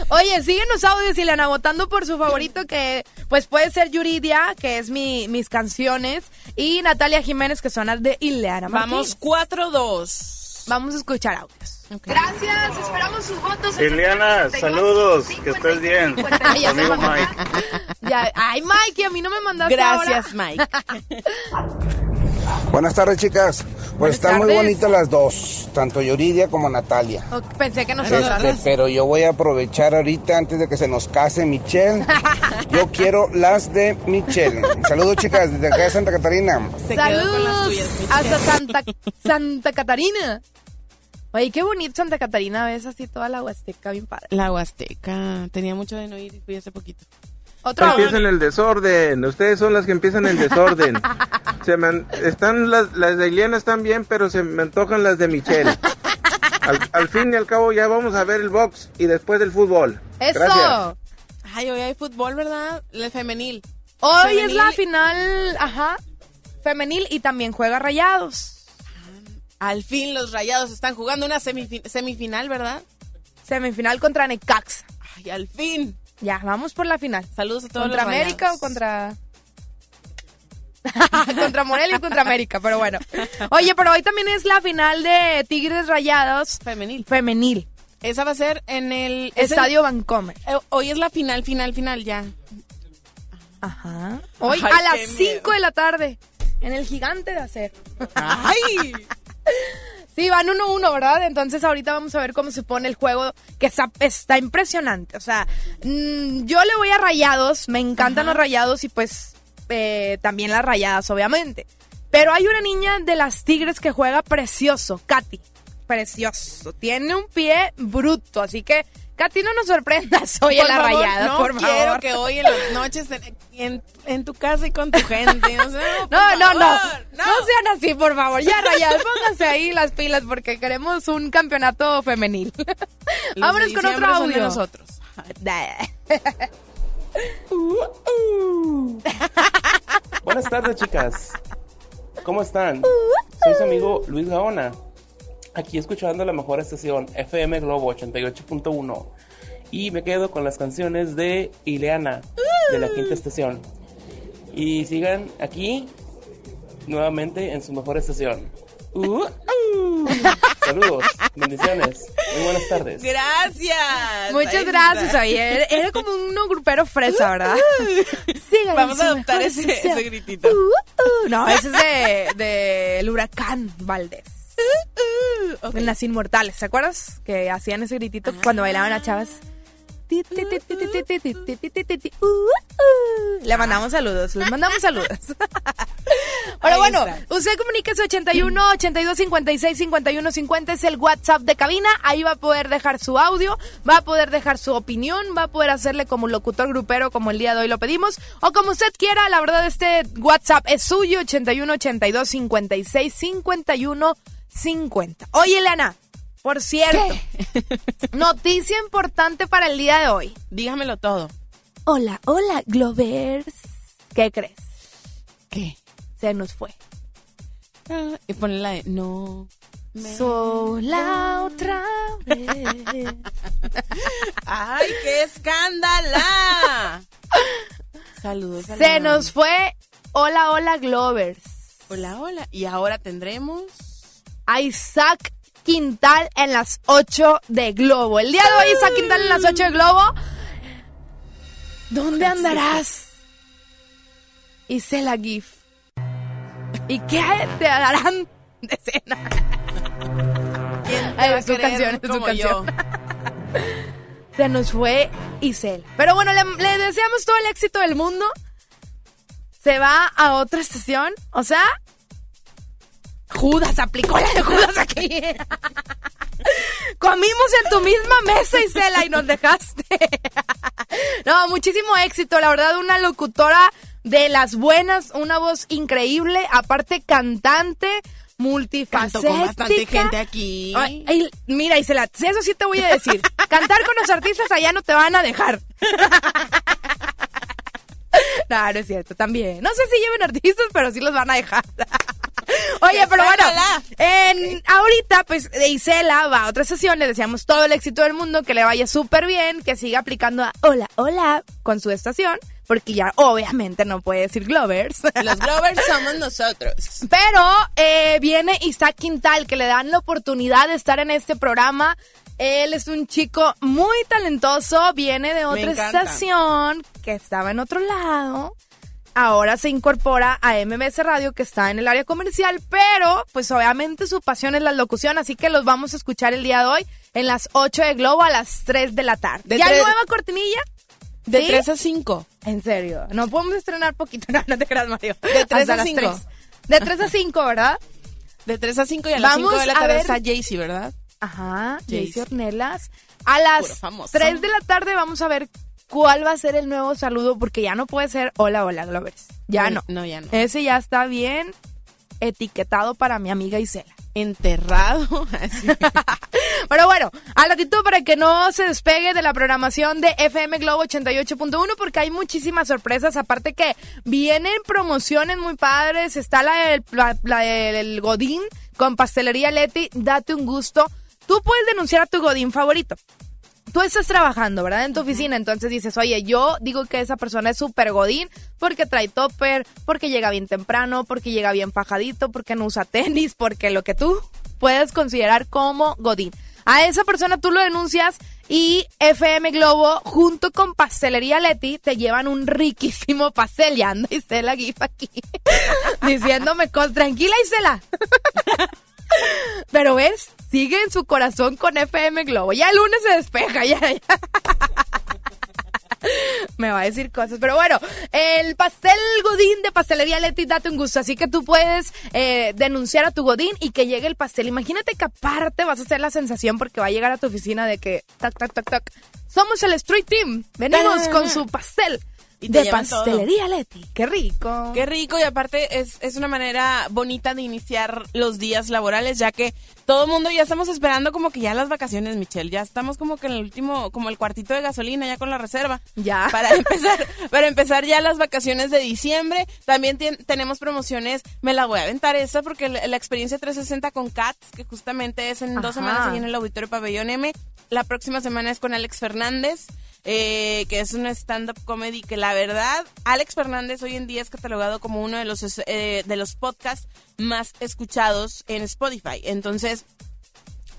Oye, síguenos audios, Ileana, votando por su favorito que pues puede ser Yuridia, que es mi, mis canciones, y Natalia Jiménez, que son las de Ileana. Vamos 4-2. Vamos a escuchar audios. Gracias, esperamos sus votos. Liliana, saludos, que estés bien. Amigo. Mike. Ya, ay, Mike, a mí no me mandaste Gracias, ahora. Mike. Buenas tardes, chicas. Pues están muy bonitas las dos, tanto Yuridia como Natalia. Oh, Pensé que nosotros. Este, pero yo voy a aprovechar ahorita antes de que se nos case Michelle. Yo quiero las de Michelle. Saludos, chicas, desde acá de Santa Catarina. Saludos hasta Santa, Santa Catarina. Oye, qué bonito Santa Catarina, ves así toda la Huasteca, bien padre. La Huasteca. Tenía mucho de no ir y fui hace poquito. Otro Empiezan el desorden. Ustedes son las que empiezan el desorden. Se me an- están las, las de Ileana están bien, pero se me antojan las de Michelle. Al, al fin y al cabo ya vamos a ver el box y después el fútbol. ¡Eso! Gracias. Ay, hoy hay fútbol, ¿verdad? El femenil. Hoy es la final, ajá, femenil y también juega Rayados. Al fin los rayados están jugando una semifi- semifinal, ¿verdad? Semifinal contra Necaxa. Ay, al fin. Ya, vamos por la final. Saludos a todos ¿Contra los América rayados. o contra...? contra Morelia y contra América, pero bueno. Oye, pero hoy también es la final de Tigres Rayados. Femenil. Femenil. Esa va a ser en el... es Estadio en- Vancomer. eh, Hoy es la final, final, final, ya. Ajá. Hoy Ay, a las qué 5 de la tarde. En el gigante de acero. ¡Ay! Sí, van 1-1, ¿verdad? Entonces ahorita vamos a ver cómo se pone el juego, que está, está impresionante. O sea, mm, yo le voy a rayados, me encantan los rayados y pues eh, también las rayadas, obviamente. Pero hay una niña de las Tigres que juega precioso, Katy. Precioso. Tiene un pie bruto, así que, Katy, no nos sorprendas hoy en la favor, rayada, no por quiero favor. que hoy en las noches en, en- en tu casa y con tu gente. O sea, por No, no, no, favor, no. sean así, por favor. Ya, rayadas, pónganse ahí las pilas porque queremos un campeonato femenil. Los Vámonos con otro diciembre son de audio. nosotros. Buenas tardes, chicas. ¿Cómo están? Soy su amigo Luis Gaona. Aquí escuchando la mejor estación FM Globo 88.1. Y me quedo con las canciones de Ileana, de la quinta estación. Y sigan aquí nuevamente en su mejor estación. Uh, uh. Saludos, bendiciones, muy buenas tardes. Gracias. Muchas Ahí gracias, oye. Era como un grupero fresa, ¿verdad? Sigan Vamos su a adoptar ese gritito. Uh, uh. No, ese es de, de el huracán Valdés uh, en Las Inmortales, ¿se acuerdas? Que hacían ese gritito cuando bailaban a chavas. Le mandamos saludos, les mandamos saludos. Ahora bueno, usted comuníquese 81 82 56 51 50 es el WhatsApp de cabina, ahí va a poder dejar su audio, va a poder dejar su opinión, va a poder hacerle como locutor grupero como el día de hoy lo pedimos o como usted quiera, la verdad este WhatsApp es suyo 81 82 56 51 50. Oye, Elena, por cierto, noticia importante para el día de hoy. Dígamelo todo. Hola, hola, Glovers. ¿Qué crees? ¿Qué? Se nos fue. Ah, y ponle la de no. me- Sola otra vez. ¡Ay, qué escándala! Saludos. Se nos fue Hola, hola, Glovers. Hola, hola. Y ahora tendremos. A Isaac Quintal en las 8 de Globo. El día de hoy, Isaac Quintal en las 8 de Globo. ¿Dónde andarás? Isela GIF. ¿Y qué te darán de cena? ¿Quién te Ay, va su canción, es su como canción. yo? Se nos fue Isel. Pero bueno, le, le deseamos todo el éxito del mundo. Se va a otra estación. O sea, Judas aplicó la de Judas aquí. Comimos en tu misma mesa, Isela, y nos dejaste. no, muchísimo éxito. La verdad, una locutora de las buenas, una voz increíble, aparte cantante, multifacética. Canto con bastante gente aquí. Ay, ay, mira, Isela, eso sí te voy a decir. Cantar con los artistas allá no te van a dejar. no, no es cierto, también. No sé si lleven artistas, pero sí los van a dejar. Oye, pero bueno, en, ahorita, pues, Isela va a otra sesión. Le deseamos todo el éxito del mundo, que le vaya súper bien, que siga aplicando a hola, hola con su estación, porque ya obviamente no puede decir Glovers. Los Glovers somos nosotros. Pero eh, viene Isaac Quintal, que le dan la oportunidad de estar en este programa. Él es un chico muy talentoso, viene de otra estación que estaba en otro lado. Ahora se incorpora a MBS Radio, que está en el área comercial, pero pues obviamente su pasión es la locución, así que los vamos a escuchar el día de hoy en las 8 de Globo a las 3 de la tarde. De ¿Ya tres- nueva cortinilla? De ¿Sí? 3 a 5. En serio, no podemos estrenar poquito, no, no te creas, Mario. De tres Hasta a las cinco. tres. De 3 a 5, ¿verdad? De 3 a 5 y a las Vamos 5 de la a tarde ver- está Jaycee, ¿verdad? Ajá. Jaycee Ornelas. A las famoso. 3 de la tarde vamos a ver cuál va a ser el nuevo saludo, porque ya no puede ser hola, hola, Glovers. Ya no. No, ya no. Ese ya está bien etiquetado para mi amiga Isela. Enterrado. Así. Pero bueno, al ratito para que no se despegue de la programación de FM Globo 88.1 porque hay muchísimas sorpresas. Aparte que vienen promociones muy padres. Está la del, la- la del Godín con Pastelería Leti. Date un gusto. Tú puedes denunciar a tu Godín favorito. Tú estás trabajando, ¿verdad? En tu oficina, entonces dices, oye, yo digo que esa persona es súper godín porque trae topper, porque llega bien temprano, porque llega bien fajadito, porque no usa tenis, porque lo que tú puedes considerar como godín. A esa persona tú lo denuncias y FM Globo junto con Pastelería Leti te llevan un riquísimo pastel. Y anda Isela Gif aquí diciéndome, cos, tranquila Isela. Pero ves, sigue en su corazón con FM Globo. Ya el lunes se despeja, ya, ya. Me va a decir cosas, pero bueno, el pastel Godín de Pastelería Leti, date un gusto. Así que tú puedes eh, denunciar a tu Godín y que llegue el pastel. Imagínate que aparte vas a hacer la sensación porque va a llegar a tu oficina de que, tac, tac, tac, tac. Somos el Street Team. Venimos con su pastel Y te de todo. Pastelería Leti. Qué rico. Qué rico y aparte es, es una manera bonita de iniciar los días laborales, ya que todo el mundo ya estamos esperando como que ya las vacaciones, Michelle. Ya estamos como que en el último, como el cuartito de gasolina ya con la reserva. Ya. Para empezar, para empezar ya las vacaciones de diciembre. También tenemos promociones, me la voy a aventar esa porque la, la experiencia 360 con Cats, que justamente es en dos semanas ahí en el Auditorio Pabellón M. La próxima semana es con Alex Fernández. Eh, que es una stand-up comedy que la verdad, Alex Fernández hoy en día es catalogado como uno de los, eh, de los podcasts más escuchados en Spotify. Entonces,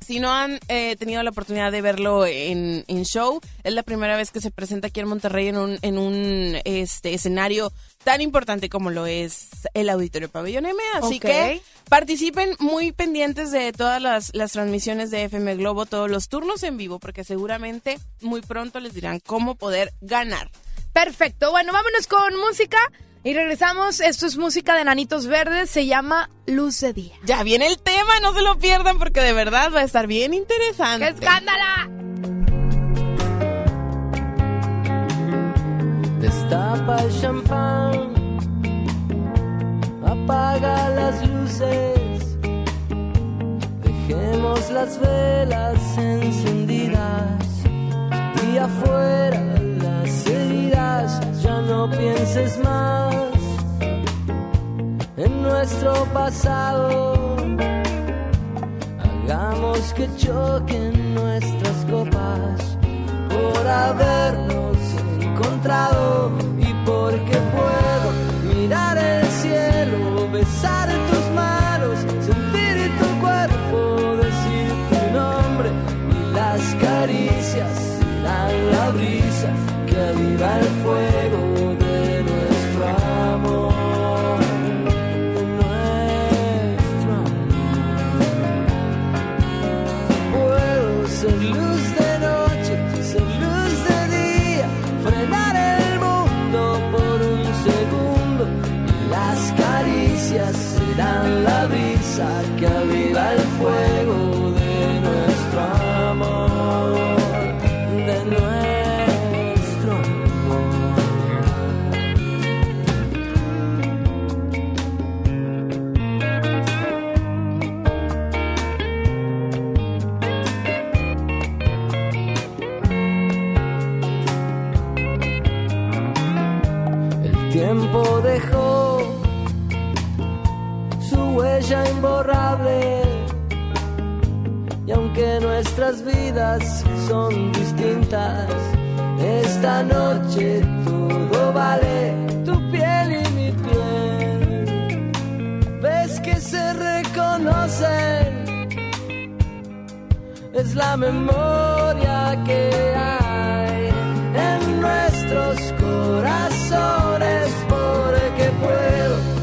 si no han eh, tenido la oportunidad de verlo en, en, show, es la primera vez que se presenta aquí en Monterrey en un, en un este, escenario tan importante como lo es el Auditorio Pabellón M. Así que participen muy pendientes de todas las, las transmisiones de FM Globo, todos los turnos en vivo, porque seguramente muy pronto les dirán cómo poder ganar. Perfecto. Bueno, vámonos con música y regresamos. Esto es música de Nanitos Verdes. Se llama Luz de Día. Ya viene el tema, no se lo pierdan porque de verdad va a estar bien interesante. ¡Qué escándala! Destapa el champán, apaga las luces, dejemos las velas encendidas y afuera las heridas, ya no pienses más en nuestro pasado. Hagamos que choquen nuestras copas por habernos encontrado y porque puedo mirar el cielo, besar tus manos, sentir tu cuerpo, decir tu nombre y las caricias dan la brisa que aviva el fuego y aunque nuestras vidas son distintas, esta noche todo vale tu piel y mi piel. Ves que se reconocen, es la memoria que hay en nuestros corazones porque puedo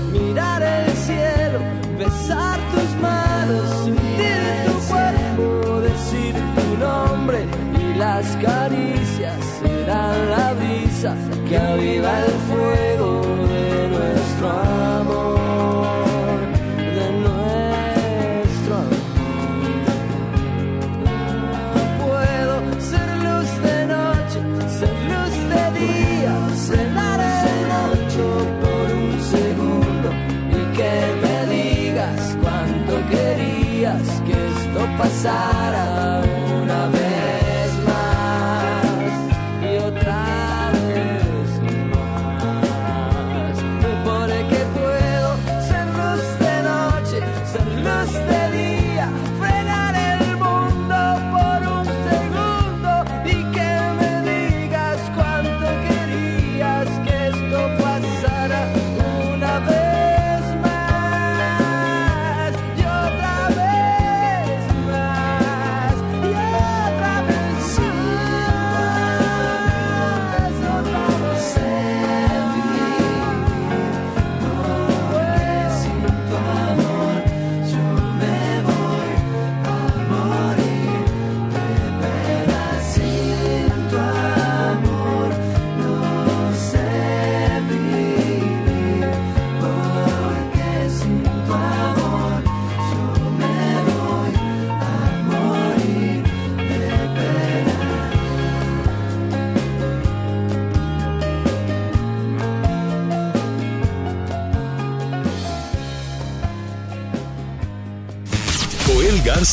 que aviva el fuego de nuestro amor, de nuestro amor. Puedo ser luz de noche, ser luz de día, frenar el noche por un segundo y que me digas cuánto querías que esto pasara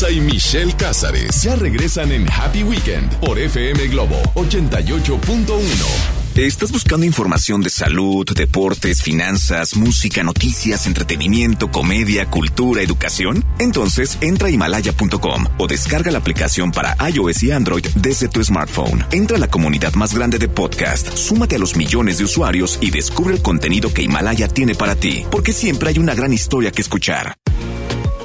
Y Michelle Cázares ya regresan en Happy Weekend por FM Globo 88.1. ¿Estás buscando información de salud, deportes, finanzas, música, noticias, entretenimiento, comedia, cultura, educación? Entonces entra a himalaya.com o descarga la aplicación para iOS y Android desde tu smartphone. Entra a la comunidad más grande de podcast, súmate a los millones de usuarios y descubre el contenido que Himalaya tiene para ti, porque siempre hay una gran historia que escuchar.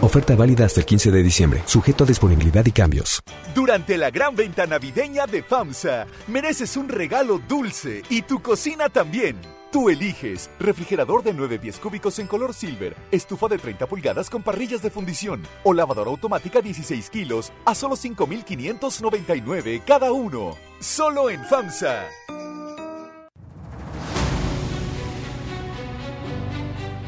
Oferta válida hasta el 15 de diciembre, sujeto a disponibilidad y cambios. Durante la gran venta navideña de FAMSA, mereces un regalo dulce y tu cocina también. Tú eliges refrigerador de 9 pies cúbicos en color silver, estufa de 30 pulgadas con parrillas de fundición o lavadora automática 16 kilos a solo 5,599 cada uno. Solo en FAMSA.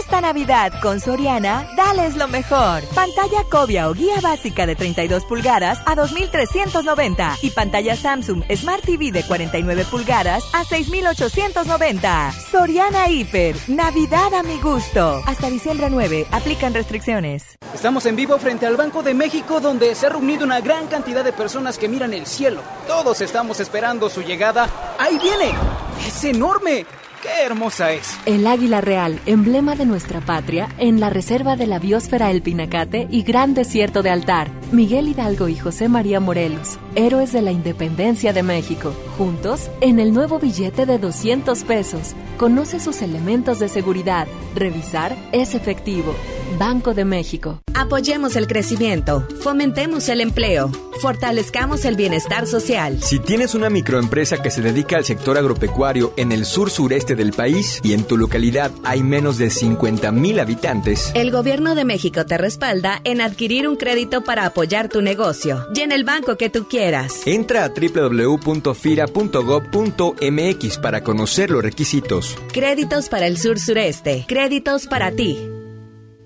Esta Navidad con Soriana, dales lo mejor. Pantalla Cobia o guía básica de 32 pulgadas a 2.390 y pantalla Samsung Smart TV de 49 pulgadas a 6.890. Soriana Hiper, Navidad a mi gusto. Hasta diciembre 9, aplican restricciones. Estamos en vivo frente al Banco de México donde se ha reunido una gran cantidad de personas que miran el cielo. Todos estamos esperando su llegada. ¡Ahí viene! ¡Es enorme! ¡Qué hermosa es! El águila real, emblema de nuestra patria, en la reserva de la biosfera El Pinacate y Gran Desierto de Altar. Miguel Hidalgo y José María Morelos, héroes de la independencia de México. Juntos, en el nuevo billete de 200 pesos. Conoce sus elementos de seguridad. Revisar es efectivo. Banco de México. Apoyemos el crecimiento, fomentemos el empleo, fortalezcamos el bienestar social. Si tienes una microempresa que se dedica al sector agropecuario en el sur sureste del país y en tu localidad hay menos de 50 mil habitantes, el gobierno de México te respalda en adquirir un crédito para apoyar tu negocio y en el banco que tú quieras. Entra a www.fira.gov.mx para conocer los requisitos. Créditos para el sur sureste, créditos para ti.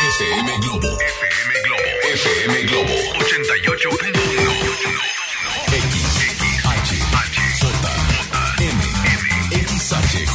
FM Globo. FM Globo. FM Globo. 88.1.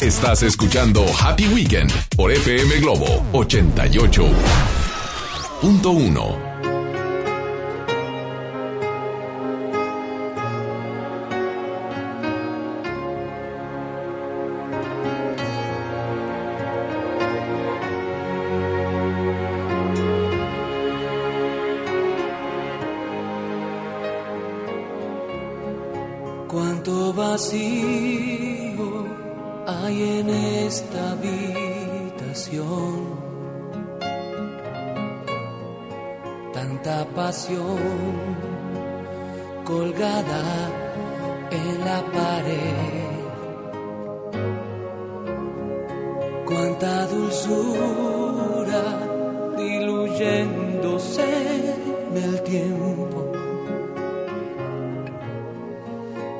Estás escuchando Happy Weekend por FM Globo 88.1. Cuánto colgada en la pared. Cuánta dulzura diluyéndose en el tiempo.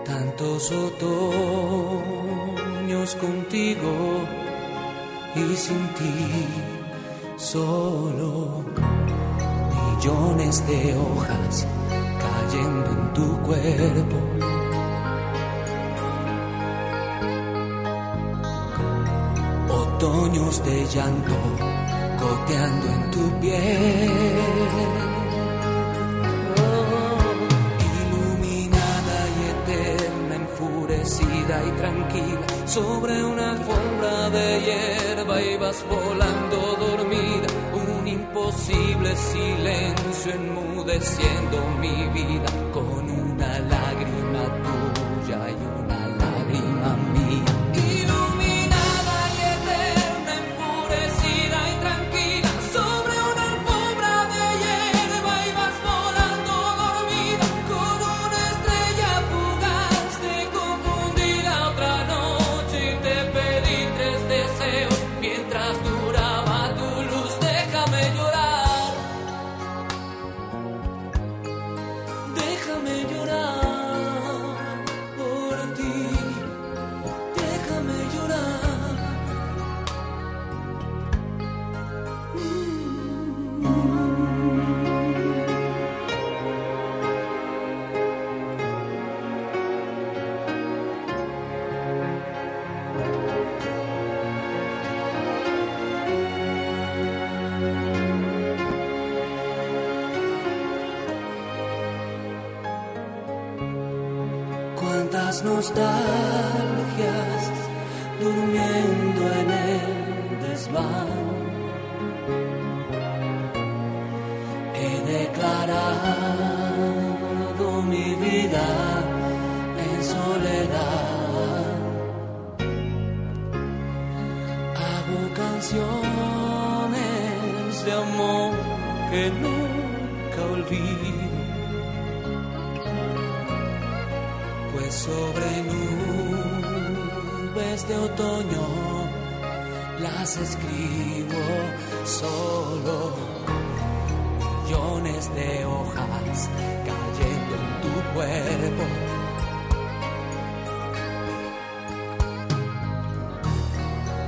Tantos otoños contigo y sin ti solo millones de hojas cayendo en tu cuerpo. Otoños de llanto goteando en tu piel. Iluminada y eterna, enfurecida y tranquila, sobre una alfombra de hierba ibas volando dormida, imposible silencio enmudeciendo mi vida con una nostalgias durmiendo en el desván. He declarado mi vida en soledad. Hago canciones de amor que nunca nubes de otoño las escribo solo. Millones de hojas cayendo en tu cuerpo.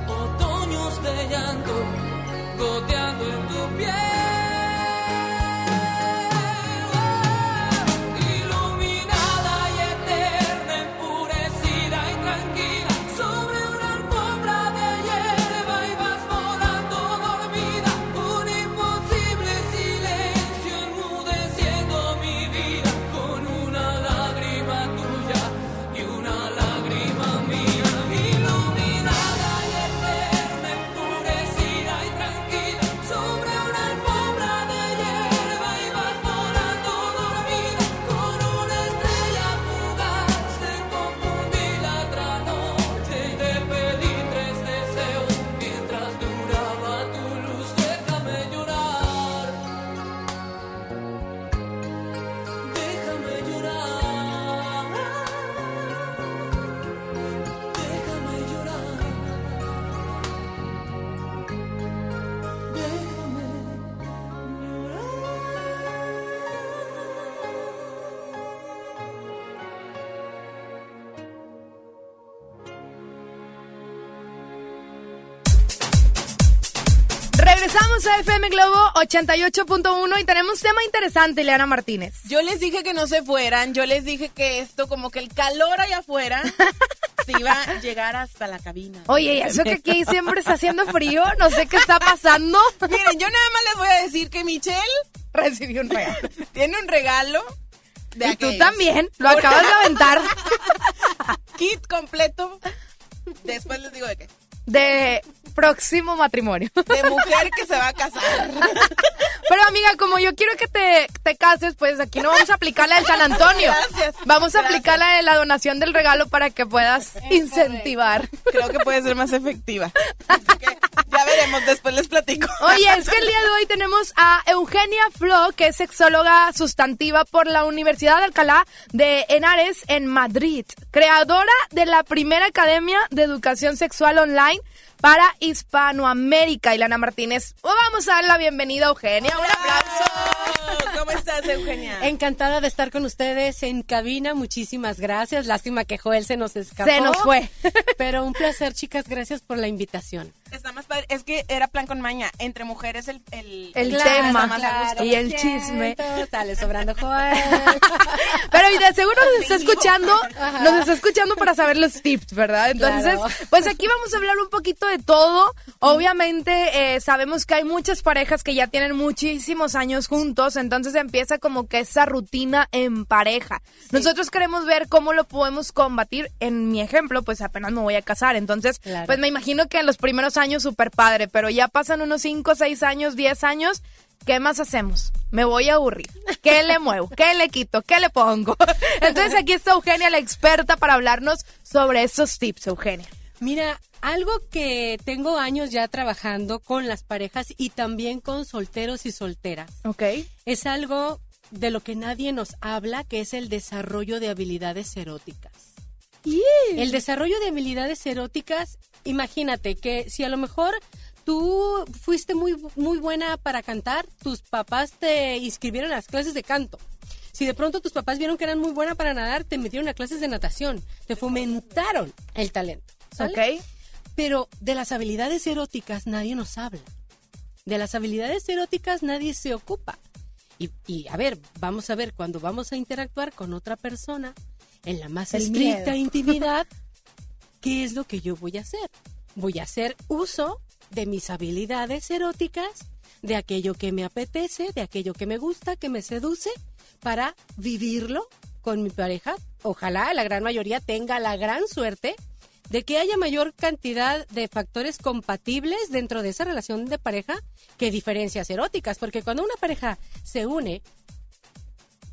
Otoños de llanto goteando en tu piel. FM Globo 88.1 y tenemos tema interesante, Ileana Martínez. Yo les dije que no se fueran, yo les dije que esto, como que el calor allá afuera, se iba a llegar hasta la cabina. Oye, ¿y eso que aquí siempre está haciendo frío? No sé qué está pasando. Miren, yo nada más les voy a decir que Michelle recibió un regalo. Tiene un regalo. De y tú también, lo acabas de aventar. Kit completo. Después les digo de qué. de próximo matrimonio. De mujer que se va a casar. Pero amiga, como yo quiero que te, te cases, pues aquí no vamos a aplicar la del San Antonio. Gracias. Vamos a aplicar la de la donación del regalo para que puedas incentivar. Creo que puede ser más efectiva. Así que ya veremos, después les platico. Oye, es que el día de hoy tenemos a Eugenia Flo, que es sexóloga sustantiva por la Universidad de Alcalá de Henares en Madrid, creadora de la primera academia de educación sexual online para Hispanoamérica. Ilana Martínez, vamos a dar la bienvenida a Eugenia. Un aplauso. ¿Cómo estás, Eugenia? Encantada de estar con ustedes en cabina. Muchísimas gracias. Lástima que Joel se nos escapó. Se nos fue. Pero un placer, chicas. Gracias por la invitación. Está más padre. Es que era plan con maña. Entre mujeres el, el, tema más y el chisme. Sale sobrando Joel. Pero y de seguro nos está escuchando, nos está escuchando para saber los tips, ¿verdad? Entonces, Claro. pues aquí vamos a hablar un poquito de todo. Obviamente eh, sabemos que hay muchas parejas que ya tienen muchísimos años juntos, entonces empieza como que esa rutina en pareja. Nosotros queremos ver cómo lo podemos combatir. En mi ejemplo, pues apenas me voy a casar, entonces, Claro. pues me imagino que en los primeros años súper padre, pero ya pasan unos 5, 6 años, 10 años. ¿Qué más hacemos? Me voy a aburrir. ¿Qué le muevo? ¿Qué le quito? ¿Qué le pongo? Entonces aquí está Eugenia, la experta, para hablarnos sobre esos tips, Eugenia. Mira, algo que tengo años ya trabajando con las parejas y también con solteros y solteras. Ok. Es algo de lo que nadie nos habla, que es el desarrollo de habilidades eróticas. El desarrollo de habilidades eróticas, imagínate que si a lo mejor tú fuiste muy, muy buena para cantar, tus papás te inscribieron a las clases de canto. Si de pronto tus papás vieron que eran muy buena para nadar, te metieron a clases de natación, te fomentaron el talento. ¿sale? Ok. Pero de las habilidades eróticas nadie nos habla. De las habilidades eróticas nadie se ocupa. Y, y, a ver, vamos a ver, cuando vamos a interactuar con otra persona en la más El estricta miedo. intimidad, ¿qué es lo que yo voy a hacer? Voy a hacer uso de mis habilidades eróticas, de aquello que me apetece, de aquello que me gusta, que me seduce, para vivirlo con mi pareja. Ojalá la gran mayoría tenga la gran suerte de que haya mayor cantidad de factores compatibles dentro de esa relación de pareja que diferencias eróticas, porque cuando una pareja se une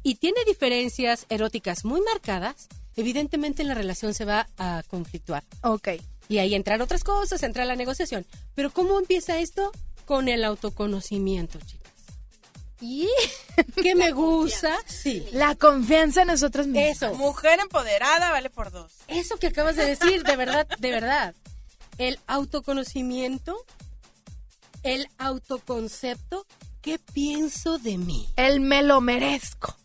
y tiene diferencias eróticas muy marcadas, evidentemente la relación se va a conflictuar. Ok. Y ahí entran otras cosas, entra la negociación. Pero ¿cómo empieza esto? Con el autoconocimiento, chicas. ¿Y qué me gusta? Sí. La confianza en nosotros mismos. Eso. Mujer empoderada vale por dos. Eso que acabas de decir, de verdad, de verdad. El autoconocimiento, el autoconcepto, ¿qué pienso de mí? El me lo merezco.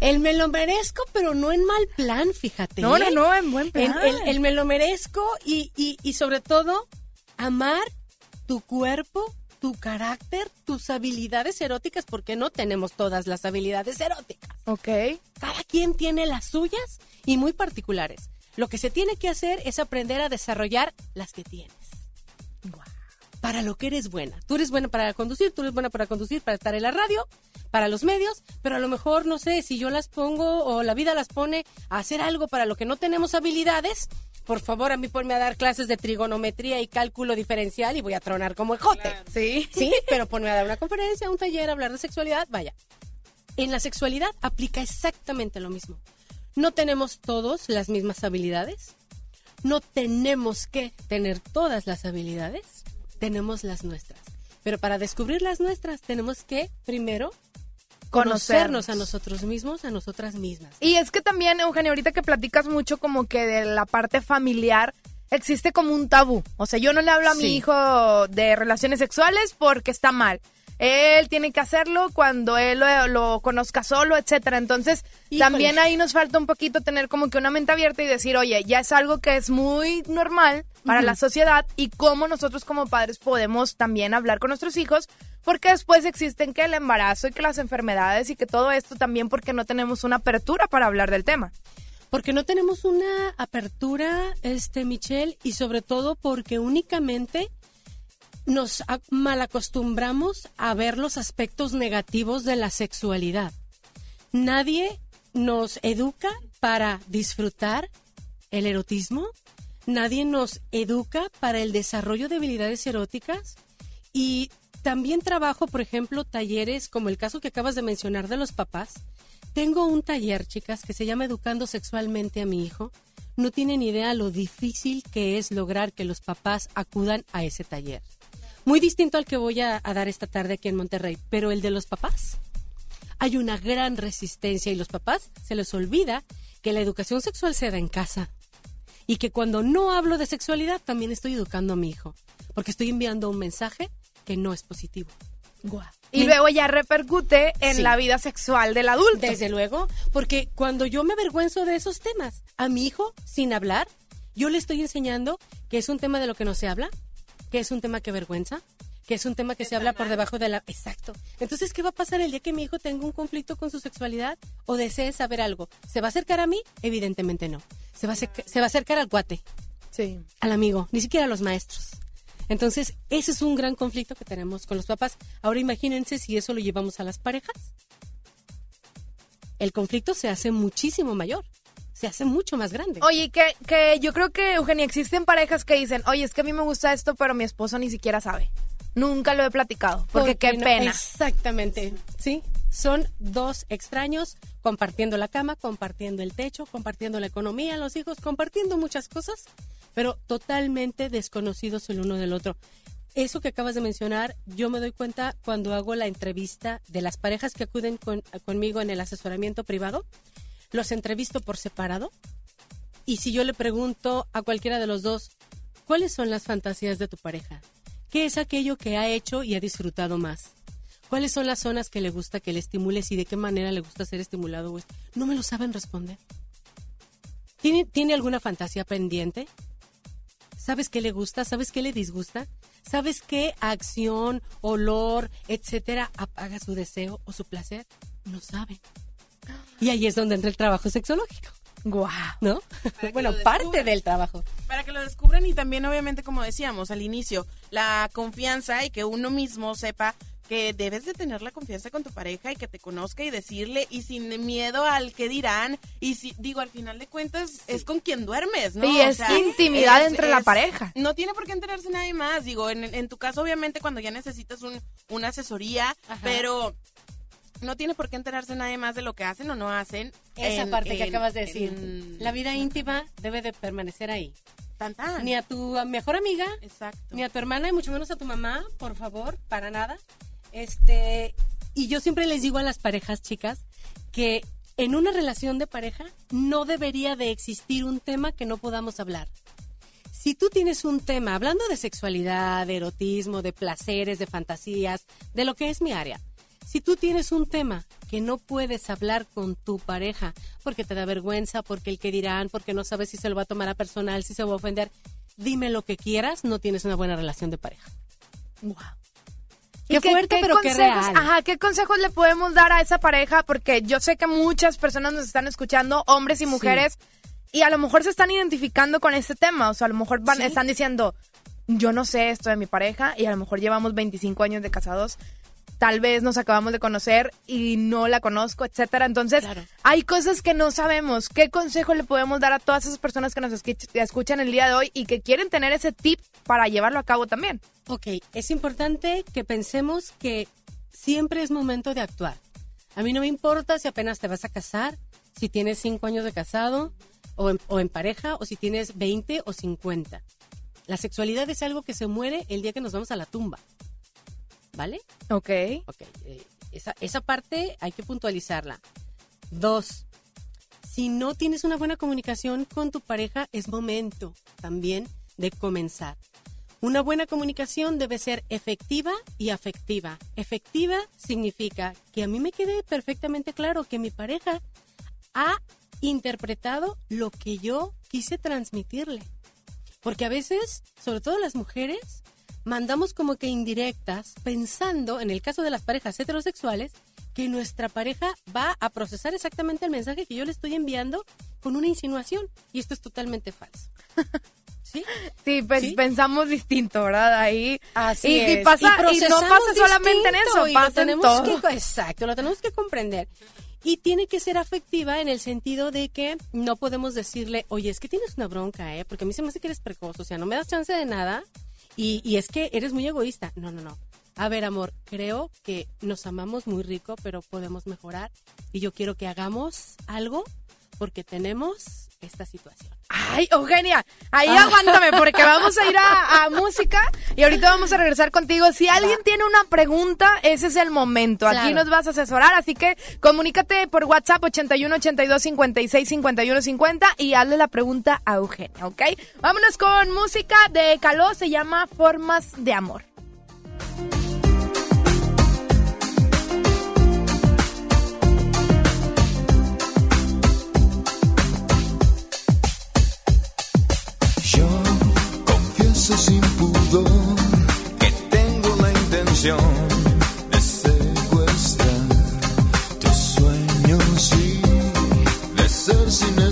El me lo merezco, pero no en mal plan, fíjate. No, no, ¿eh? no, en buen plan. El me lo merezco y, y, y sobre todo, amar tu cuerpo, tu carácter, tus habilidades eróticas, porque no tenemos todas las habilidades eróticas. Ok. Cada quien tiene las suyas y muy particulares. Lo que se tiene que hacer es aprender a desarrollar las que tienes. Para lo que eres buena. Tú eres buena para conducir, tú eres buena para conducir, para estar en la radio, para los medios, pero a lo mejor, no sé, si yo las pongo o la vida las pone a hacer algo para lo que no tenemos habilidades, por favor, a mí ponme a dar clases de trigonometría y cálculo diferencial y voy a tronar como ejote. Sí. Sí, pero ponme a dar una conferencia, un taller, hablar de sexualidad, vaya. En la sexualidad aplica exactamente lo mismo. No tenemos todos las mismas habilidades. No tenemos que tener todas las habilidades. Tenemos las nuestras. Pero para descubrir las nuestras tenemos que primero conocernos a nosotros mismos, a nosotras mismas. Y es que también, Eugenio, ahorita que platicas mucho como que de la parte familiar, existe como un tabú. O sea, yo no le hablo a mi hijo de relaciones sexuales porque está mal. Él tiene que hacerlo cuando él lo, lo conozca solo, etcétera. Entonces, Híjole. también ahí nos falta un poquito tener como que una mente abierta y decir, oye, ya es algo que es muy normal para la sociedad y cómo nosotros como padres podemos también hablar con nuestros hijos, porque después existen que el embarazo y que las enfermedades y que todo esto también porque no tenemos una apertura para hablar del tema. Porque no tenemos una apertura, este, Michelle, y sobre todo porque únicamente nos malacostumbramos a ver los aspectos negativos de la sexualidad. Nadie nos educa para disfrutar el erotismo. nadie nos educa para el desarrollo de habilidades eróticas y también trabajo, por ejemplo, talleres como el caso que acabas de mencionar de los papás. Tengo un taller, chicas, que se llama Educando Sexualmente a mi hijo. No tienen idea lo difícil que es lograr que los papás acudan a ese taller. Muy distinto al que voy a, a dar esta tarde aquí en Monterrey, pero el de los papás. Hay una gran resistencia y los papás se les olvida que la educación sexual se da en casa y que cuando no hablo de sexualidad también estoy educando a mi hijo, porque estoy enviando un mensaje que no es positivo. Y luego ya repercute en Sí. la vida sexual del adulto. Desde luego, porque cuando yo me avergüenzo de esos temas, a mi hijo, sin hablar, yo le estoy enseñando que es un tema de lo que no se habla, que es un tema que avergüenza, que es un tema que se habla por debajo de la... Exacto. Entonces, ¿qué va a pasar el día que mi hijo tenga un conflicto con su sexualidad o desee saber algo? ¿Se va a acercar a mí? Evidentemente no. Se va a, acerca- se va a acercar al cuate, Sí. al amigo, ni siquiera a los maestros. Entonces, ese es un gran conflicto que tenemos con los papás. Ahora imagínense si eso lo llevamos a las parejas. El conflicto se hace muchísimo mayor, se hace mucho más grande. Oye, que, que yo creo que, Eugenia, existen parejas que dicen, oye, es que a mí me gusta esto, pero mi esposo ni siquiera sabe. Nunca lo he platicado, porque qué no? pena. Exactamente, sí. Son dos extraños compartiendo la cama, compartiendo el techo, compartiendo la economía, los hijos, compartiendo muchas cosas, pero totalmente desconocidos el uno del otro. Eso que acabas de mencionar, yo me doy cuenta cuando hago la entrevista de las parejas que acuden con- conmigo en el asesoramiento privado. Los entrevisto por separado. Y si yo le pregunto a cualquiera de los dos, ¿cuáles son las fantasías de tu pareja? ¿Qué es aquello que ha hecho y ha disfrutado más? ¿Cuáles son las zonas que le gusta que le estimules y de qué manera le gusta ser estimulado? No me lo saben responder. ¿Tiene, ¿Tiene alguna fantasía pendiente? ¿Sabes qué le gusta? ¿Sabes qué le disgusta? ¿Sabes qué acción, olor, etcétera, apaga su deseo o su placer? No saben. Y ahí es donde entra el trabajo sexológico. Guau. ¿No? que bueno, parte del trabajo. Para que lo descubran y también obviamente como decíamos al inicio, la confianza y que uno mismo sepa que debes de tener la confianza con tu pareja y que te conozca y decirle y sin miedo al que dirán y si digo al final de cuentas es con quien duermes, ¿no? Y es intimidad entre la pareja. No tiene por qué enterarse nadie más, digo, en, en tu caso obviamente cuando ya necesitas un, una asesoría, Ajá. pero no tiene por qué enterarse nadie más de lo que hacen o no hacen. Esa en- parte que acabas de decir. en- La vida íntima debe de permanecer ahí. Tan, tan. Ni a tu mejor amiga, Exacto. ni a tu hermana, y mucho menos a tu mamá, por favor, para nada. Este, y yo siempre les digo a las parejas chicas que en una relación de pareja no debería de existir un tema que no podamos hablar. Si tú tienes un tema hablando de sexualidad, de erotismo, de placeres, de fantasías, de lo que es mi área, si tú tienes un tema que no puedes hablar con tu pareja porque te da vergüenza, porque el que dirán, porque no sabes si se lo va a tomar a personal, si se va a ofender, dime lo que quieras, no tienes una buena relación de pareja. Qué ¿Y fuerte, pero qué real. Ajá, ¿qué consejos le podemos dar a esa pareja? Porque yo sé que muchas personas nos están escuchando, hombres y mujeres, y a lo mejor se están identificando con este tema. O sea, a lo mejor van, Sí. están diciendo, yo no sé esto de mi pareja, y a lo mejor llevamos 25 años de casados. Tal vez nos acabamos de conocer y no la conozco, etcétera. Entonces, hay cosas que no sabemos. ¿Qué consejo le podemos dar a todas esas personas que nos escuch- escuchan el día de hoy y que quieren tener ese tip para llevarlo a cabo también? Ok, es importante que pensemos que siempre es momento de actuar. A mí no me importa si apenas te vas a casar, si tienes cinco años de casado o en, o en pareja, o si tienes 20 o 50. La sexualidad es algo que se muere el día que nos vamos a la tumba. ¿Vale? Ok. Ok, eh, esa, esa parte hay que puntualizarla. Dos, si no tienes una buena comunicación con tu pareja, es momento también de comenzar. Una buena comunicación debe ser efectiva y afectiva. Efectiva significa que a mí me quede perfectamente claro que mi pareja ha interpretado lo que yo quise transmitirle. Porque a veces, sobre todo las mujeres, mandamos como que indirectas pensando, en el caso de las parejas heterosexuales, que nuestra pareja va a procesar exactamente el mensaje que yo le estoy enviando con una insinuación. Y esto es totalmente falso. ¿Sí? Sí, pues ¿Sí? pensamos distinto, ¿verdad? Ahí. Así y, y es. pasa, y, no pasa solamente en eso, y lo pasa en todo. que- exacto, lo tenemos que comprender. Y tiene que ser afectiva en el sentido de que no podemos decirle, oye, es que tienes una bronca, ¿eh? Porque a mí se me hace que eres precoz, o sea, no me das chance de nada y, y es que eres muy egoísta. No, no, no. A ver, amor, creo que nos amamos muy rico, pero podemos mejorar y yo quiero que hagamos algo porque tenemos esta situación. Ay, Eugenia, ahí aguántame porque vamos a ir a, música y ahorita vamos a regresar contigo. Si alguien tiene una pregunta, ese es el momento. Aquí nos vas a asesorar, así que comunícate por WhatsApp 81 82 56 51 50 y hazle la pregunta a Eugenia, ¿ok? Vámonos con música de Caló, se llama Formas de Amor. Sin pudor que tengo la intención de secuestrar. Tus sueños y de ser sin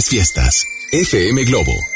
fiestas. FM Globo.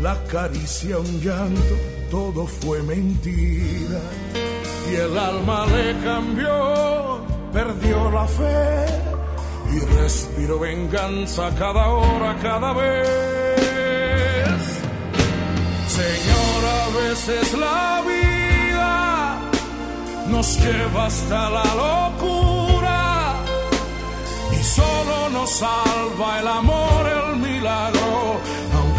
La caricia un llanto, todo fue mentira. Y el alma le cambió, perdió la fe y respiró venganza cada hora, cada vez. Señor, a veces la vida nos lleva hasta la locura y solo nos salva el amor, el milagro,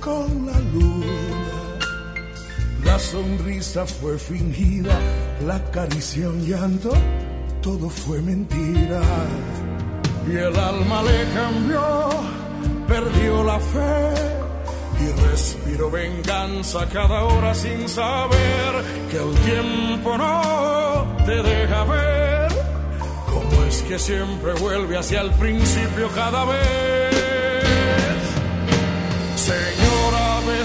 Con la luna. La sonrisa fue fingida, la caricia un llanto, todo fue mentira. Y el alma le cambió, perdió la fe y respiró venganza cada hora sin saber que el tiempo no te deja ver cómo es que siempre vuelve hacia el principio cada vez.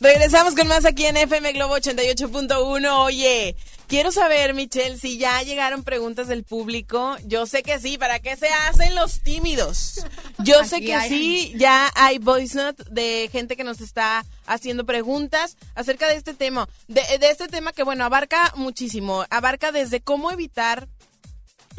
regresamos con más aquí en FM Globo 88.1. Oye, quiero saber, Michelle, si ya llegaron preguntas del público. Yo sé que sí, ¿para qué se hacen los tímidos? Yo sé que hay. sí, ya hay voice note de gente que nos está haciendo preguntas acerca de este tema. De, de este tema que, bueno, abarca muchísimo. Abarca desde cómo evitar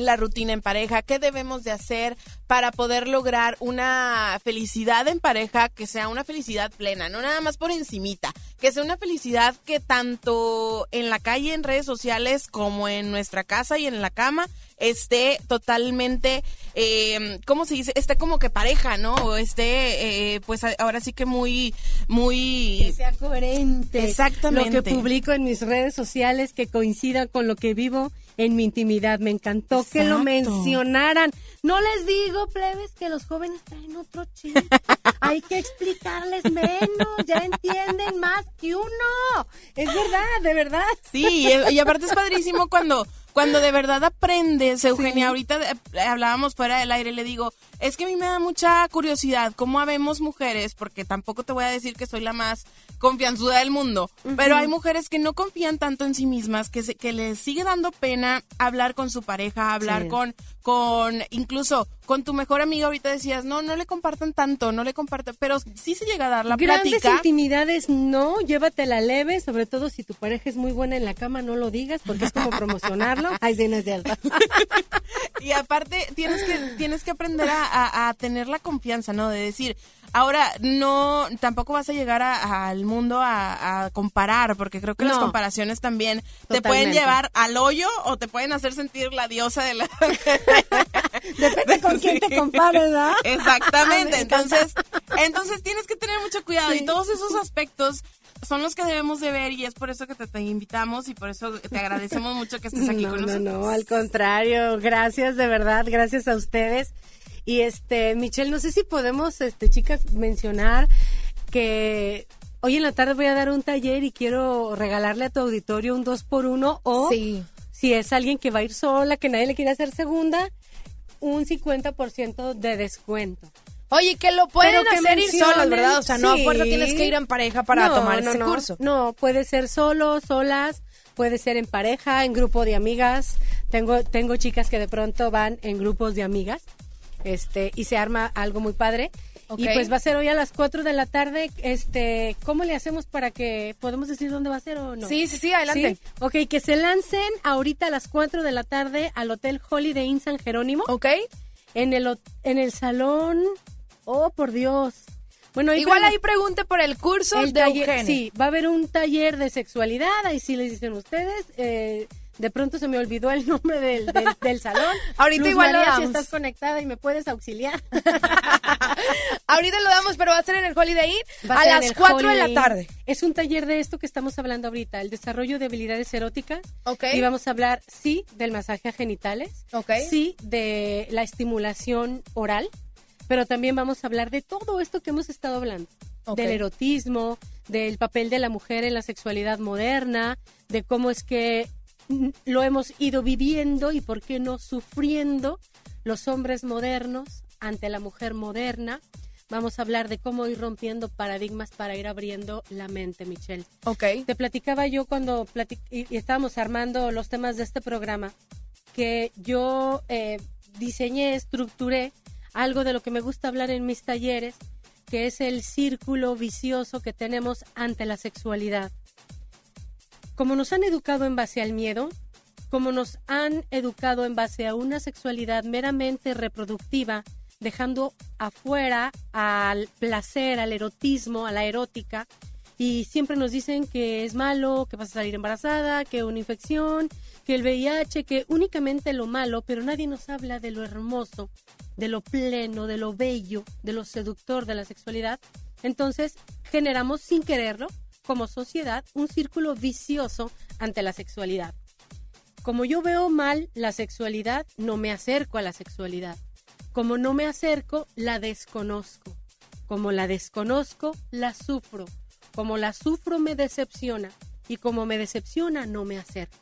la rutina en pareja, qué debemos de hacer para poder lograr una felicidad en pareja que sea una felicidad plena, no nada más por encimita, que sea una felicidad que tanto en la calle, en redes sociales, como en nuestra casa y en la cama, esté totalmente, eh, ¿cómo se dice? Esté como que pareja, ¿no? O esté, eh, pues ahora sí que muy, muy... Que sea coherente. Exactamente. Lo que publico en mis redes sociales que coincida con lo que vivo en mi intimidad. Me encantó que lo mencionaran. No les digo, plebes, que los jóvenes traen otro chip. Hay que explicarles menos. Ya entienden más que uno. Es verdad, de verdad. Sí, y, y aparte es padrísimo cuando, cuando de verdad aprendes, Eugenia. Ahorita eh, hablábamos fuera del aire, le digo, es que a mí me da mucha curiosidad cómo habemos mujeres, porque tampoco te voy a decir que soy la más confianzuda del mundo, pero hay mujeres que no confían tanto en sí mismas, que, se, que les sigue dando pena hablar con su pareja, hablar Sí. con, con, incluso con tu mejor amiga. Ahorita decías, no, no le compartan tanto, no le compartan, pero sí se llega a dar la Grandes plática. intimidades, no, llévatela leve, sobre todo si tu pareja es muy buena en la cama, no lo digas, porque es como promocionarlo. Ay, sí, no es cierto. Aparte tienes que tienes que aprender a, a- a tener la confianza, ¿no? De decir, ahora no tampoco vas a llegar a- al mundo a, a comparar, porque creo que las comparaciones también te pueden llevar al hoyo o te pueden hacer sentir la diosa de la. Depende con quién te compares, ¿verdad? Exactamente. Entonces, entonces tienes que tener mucho cuidado y todos esos aspectos son los que debemos de ver y es por eso que te, te invitamos y por eso te agradecemos mucho que estés aquí no, con no, nosotros. no, al contrario, gracias de verdad, gracias a ustedes. Y este, Michelle, no sé si podemos, este, chicas, mencionar que hoy en la tarde voy a dar un taller y quiero regalarle a tu auditorio un dos por uno o si es alguien que va a ir sola, que nadie le quiere hacer segunda, un 50% de descuento. Oye, que lo pueden hacer ir solos, ¿verdad? O sea, no a fuerza tienes que ir en pareja para tomar ese curso. No, puede ser solo, solas, puede ser en pareja, en grupo de amigas. Tengo, tengo chicas que de pronto van en grupos de amigas este y se arma algo muy padre. Y pues va a ser hoy a las 4 de la tarde. Este, ¿cómo le hacemos para que podemos decir dónde va a ser o no? Sí, sí, sí, adelante. Ok, que se lancen ahorita a las 4 de la tarde al Hotel Holiday Inn San Jerónimo. Ok. En el, en el salón Oh, por Dios. Bueno, igual ahí pregunte por el curso el de taller, Sí, va a haber un taller de sexualidad, ahí sí les dicen ustedes. Eh, de pronto se me olvidó el nombre del, del, salón. Ahorita igual María, si estás conectada y me puedes auxiliar. Ahorita lo damos, pero va a ser en el Holiday Inn a, las 4 de la tarde. Es un taller de esto que estamos hablando ahorita, el desarrollo de habilidades eróticas. Ok. Y vamos a hablar, sí, del masaje a genitales. Ok. Sí, de la estimulación oral pero también vamos a hablar de todo esto que hemos estado hablando, del erotismo, del papel de la mujer en la sexualidad moderna, de cómo es que lo hemos ido viviendo y por qué no sufriendo los hombres modernos ante la mujer moderna. Vamos a hablar de cómo ir rompiendo paradigmas para ir abriendo la mente, Michelle. Ok. Te platicaba yo cuando y estábamos armando los temas de este programa que yo eh, diseñé, estructuré algo de lo que me gusta hablar en mis talleres, que es el círculo vicioso que tenemos ante la sexualidad. Como nos han educado en base al miedo, como nos han educado en base a una sexualidad meramente reproductiva, dejando afuera al placer, al erotismo, a la erótica, y siempre nos dicen que es malo, que vas a salir embarazada, que una infección, que el VIH, que únicamente lo malo, pero nadie nos habla de lo hermoso, de lo pleno, de lo bello, de lo seductor de la sexualidad. Entonces generamos sin quererlo, como sociedad, un círculo vicioso ante la sexualidad. Como yo veo mal la sexualidad, no me acerco a la sexualidad. Como no me acerco, la desconozco. Como la desconozco, la sufro como la sufro me decepciona y como me decepciona no me acerco.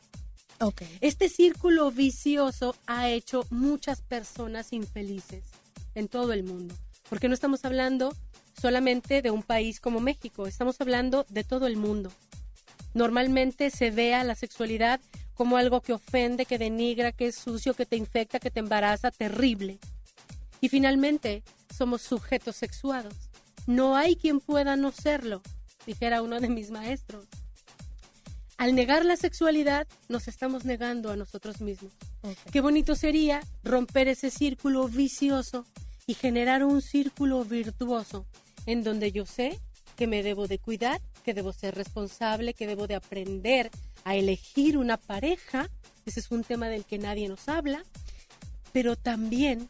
Okay. Este círculo vicioso ha hecho muchas personas infelices en todo el mundo, porque no estamos hablando solamente de un país como México, estamos hablando de todo el mundo. Normalmente se ve a la sexualidad como algo que ofende, que denigra, que es sucio, que te infecta, que te embaraza, terrible. Y finalmente somos sujetos sexuados. No hay quien pueda no serlo dijera uno de mis maestros. Al negar la sexualidad, nos estamos negando a nosotros mismos. Qué bonito sería romper ese círculo vicioso y generar un círculo virtuoso en donde yo sé que me debo de cuidar, que debo ser responsable, que debo de aprender a elegir una pareja. Ese es un tema del que nadie nos habla. Pero también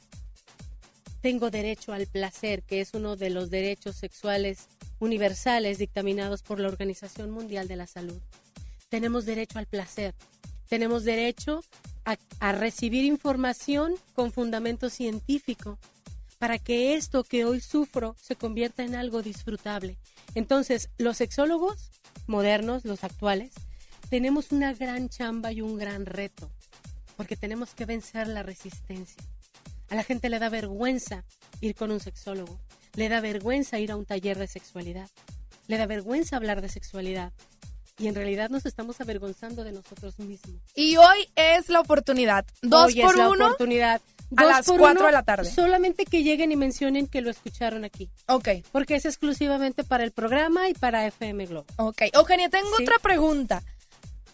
tengo derecho al placer, que es uno de los derechos sexuales universales dictaminados por la Organización Mundial de la Salud. Tenemos derecho al placer, tenemos derecho a, recibir información con fundamento científico para que esto que hoy sufro se convierta en algo disfrutable. Entonces, los sexólogos modernos, los actuales, tenemos una gran chamba y un gran reto, porque tenemos que vencer la resistencia. A la gente le da vergüenza ir con un sexólogo. Le da vergüenza ir a un taller de sexualidad. Le da vergüenza hablar de sexualidad. Y en realidad nos estamos avergonzando de nosotros mismos. Y hoy es la oportunidad. Dos por es uno. oportunidad. a las cuatro de la tarde. Solamente que lleguen y mencionen que lo escucharon aquí. Ok. Porque es exclusivamente para el programa y para FM Globo. Ok. Eugenia, tengo otra pregunta.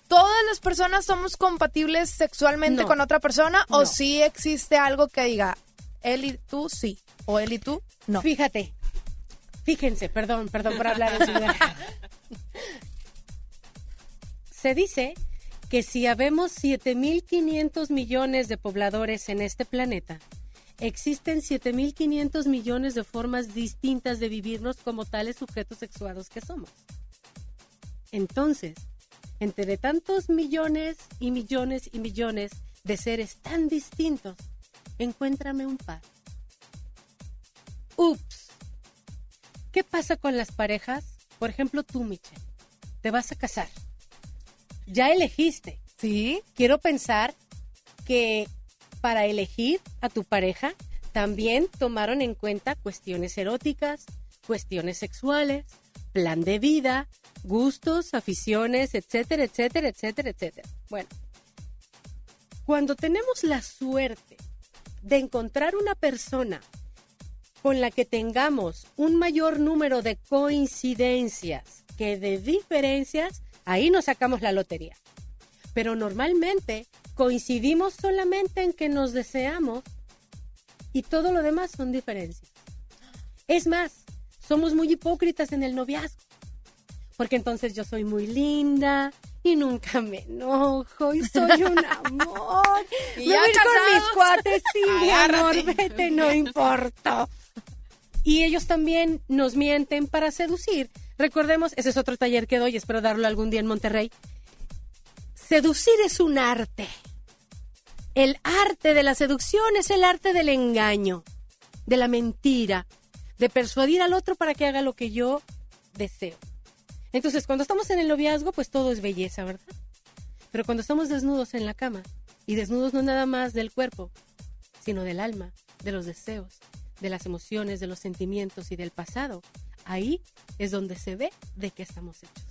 ¿Todas las personas somos compatibles sexualmente con otra persona? ¿O si existe algo que diga, él y tú sí, o él y tú no. Fíjate, fíjense, perdón, perdón por hablar en Se dice que si habemos 7.500 millones de pobladores en este planeta, existen 7.500 millones de formas distintas de vivirnos como tales sujetos sexuados que somos. Entonces, entre tantos millones y millones y millones de seres tan distintos, encuéntrame un par. Ups. ¿Qué pasa con las parejas Por ejemplo, tú, Michelle, te vas a casar. Ya elegiste. Sí. Quiero pensar que para elegir a tu pareja también tomaron en cuenta cuestiones eróticas, cuestiones sexuales, plan de vida, gustos, aficiones, etcétera, etcétera, etcétera, etcétera. Bueno, cuando tenemos la suerte de encontrar una persona con la que tengamos un mayor número de coincidencias que de diferencias, ahí nos sacamos la lotería. Pero normalmente coincidimos solamente en que nos deseamos y todo lo demás son diferencias. Es más, somos muy hipócritas en el noviazgo, porque entonces yo soy muy linda y nunca me enojo y soy un amor. Y me voy con mis cuates, sí, mi amor, vete, no importa. Y ellos también nos mienten para seducir. Recordemos, ese es otro taller que doy, espero darlo algún día en Monterrey. Seducir es un arte. El arte de la seducción es el arte del engaño, de la mentira, de persuadir al otro para que haga lo que yo deseo. Entonces, cuando estamos en el noviazgo, pues todo es belleza, ¿verdad? Pero cuando estamos desnudos en la cama, y desnudos no nada más del cuerpo, sino del alma, de los deseos, de las emociones, de los sentimientos y del pasado, ahí es donde se ve de qué estamos hechos.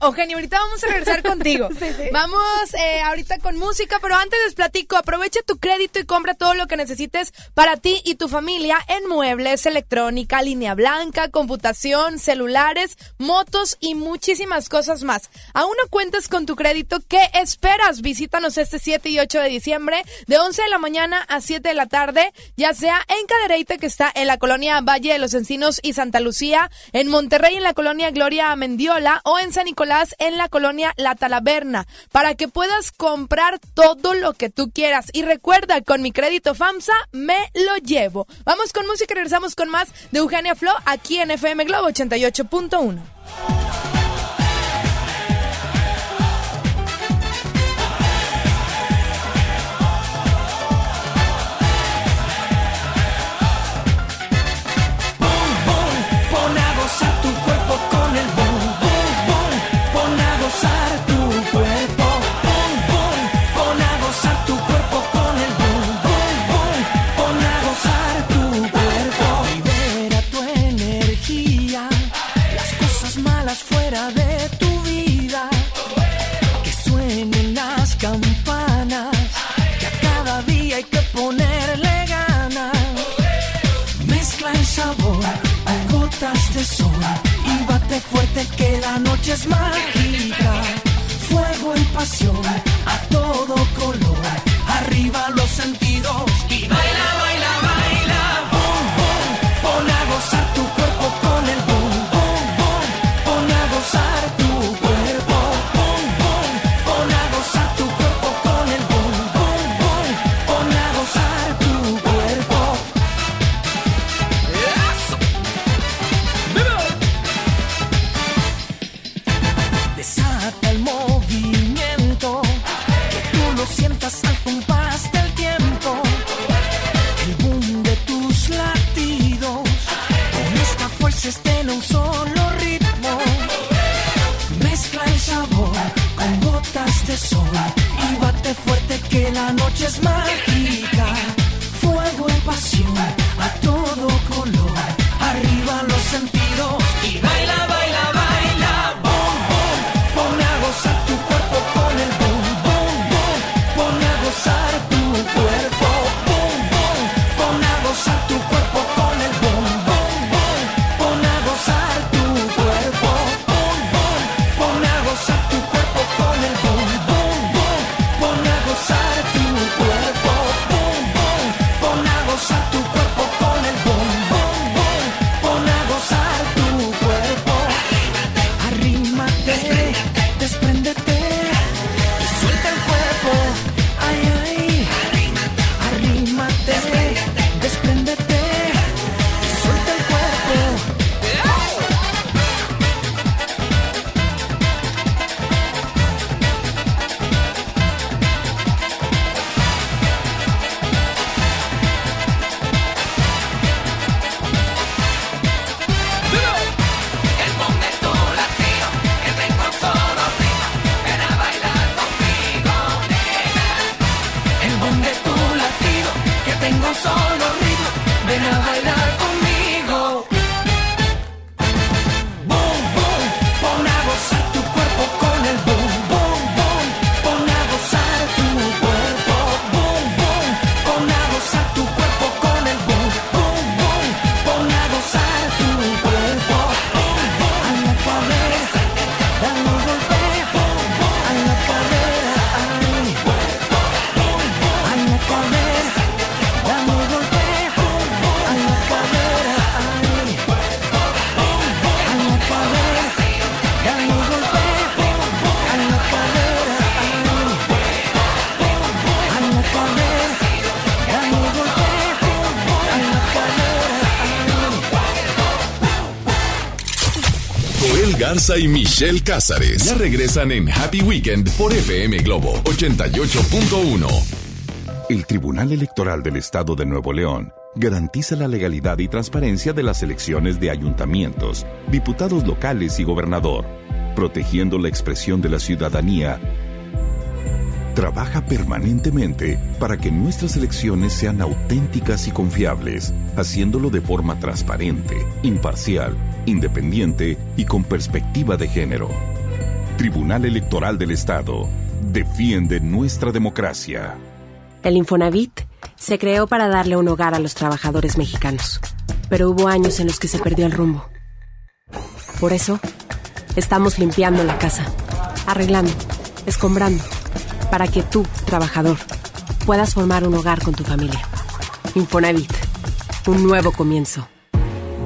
Eugenio, ahorita vamos a regresar contigo. Vamos eh, ahorita con música, pero antes les platico, aprovecha tu crédito y compra todo lo que necesites para ti y tu familia en muebles, electrónica, línea blanca, computación, celulares, motos y muchísimas cosas más. ¿Aún no cuentas con tu crédito? ¿Qué esperas? Visítanos este 7 y 8 de diciembre de 11 de la mañana a 7 de la tarde, ya sea en Cadereyta que está en la colonia Valle de los Encinos y Santa Lucía, en Monterrey en la colonia Gloria Mendiola o en San Nicolás en la colonia La Talaverna, para que puedas comprar todo lo que tú quieras. Y recuerda, con mi crédito FAMSA me lo llevo. Vamos con música y regresamos con más de Eugenia Flo aquí en FM Globo 88.1. y bate fuerte que la noche es mágica. Fuego y pasión a todo color, arriba los sentidos y baila. Estén un solo ritmo. Mezcla el sabor con gotas de sol y bate fuerte que la noche es mágica. Y Michelle Cázares ya regresan en Happy Weekend por FM Globo 88.1. El Tribunal Electoral del Estado de Nuevo León garantiza la legalidad y transparencia de las elecciones de ayuntamientos, diputados locales y gobernador, protegiendo la expresión de la ciudadanía trabaja permanentemente para que nuestras elecciones sean auténticas y confiables, haciéndolo de forma transparente, imparcial, independiente y con perspectiva de género. Tribunal Electoral del Estado defiende nuestra democracia. El Infonavit se creó para darle un hogar a los trabajadores mexicanos, pero hubo años en los que se perdió el rumbo. Por eso, estamos limpiando la casa, arreglando, escombrando para que tú, trabajador, puedas formar un hogar con tu familia. Infonavit, un nuevo comienzo.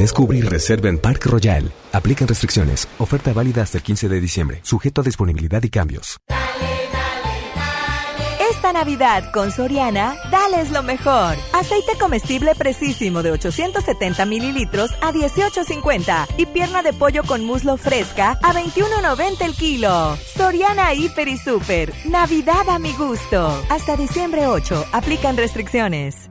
Descubre y reserva en Park Royal. Aplican restricciones. Oferta válida hasta el 15 de diciembre. Sujeto a disponibilidad y cambios. Esta Navidad con Soriana, dales lo mejor. Aceite comestible precisísimo de 870 mililitros a 18.50 y pierna de pollo con muslo fresca a 21.90 el kilo. Soriana Hiper y Super. Navidad a mi gusto. Hasta diciembre 8. Aplican restricciones.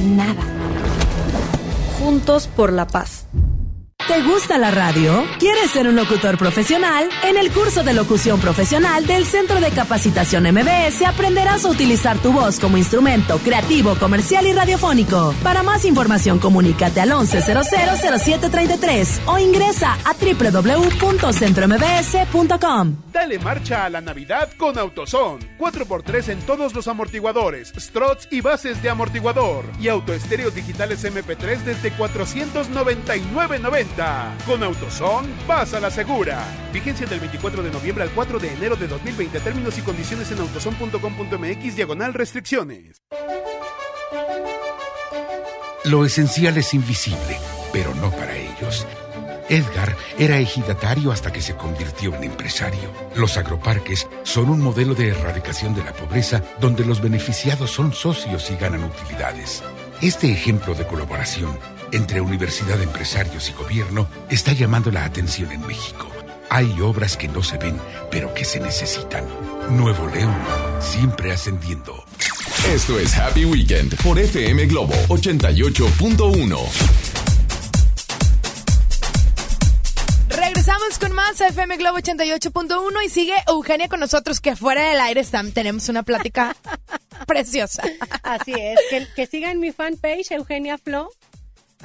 Nada. Juntos por la paz. ¿Te gusta la radio? ¿Quieres ser un locutor profesional? En el curso de locución profesional del Centro de Capacitación MBS aprenderás a utilizar tu voz como instrumento creativo, comercial y radiofónico. Para más información, comunícate al 11000733 o ingresa a www.centrombs.com. Dale marcha a la Navidad con AutoZone. 4x3 en todos los amortiguadores, struts y bases de amortiguador. Y autoestéreos digitales MP3 desde 499.90. Con AutoZone, vas a la segura. Vigencia del 24 de noviembre al 4 de enero de 2020. Términos y condiciones en autozone.com.mx diagonal restricciones. Lo esencial es invisible, pero no para ellos. Edgar era ejidatario hasta que se convirtió en empresario. Los agroparques son un modelo de erradicación de la pobreza donde los beneficiados son socios y ganan utilidades. Este ejemplo de colaboración entre universidad, empresarios y gobierno está llamando la atención en México. Hay obras que no se ven, pero que se necesitan. Nuevo León, siempre ascendiendo. Esto es Happy Weekend por FM Globo 88.1. Regresamos con más FM Globo 88.1 y sigue Eugenia con nosotros que fuera del aire están, tenemos una plática preciosa. Así es, que, que sigan mi fanpage Eugenia Flo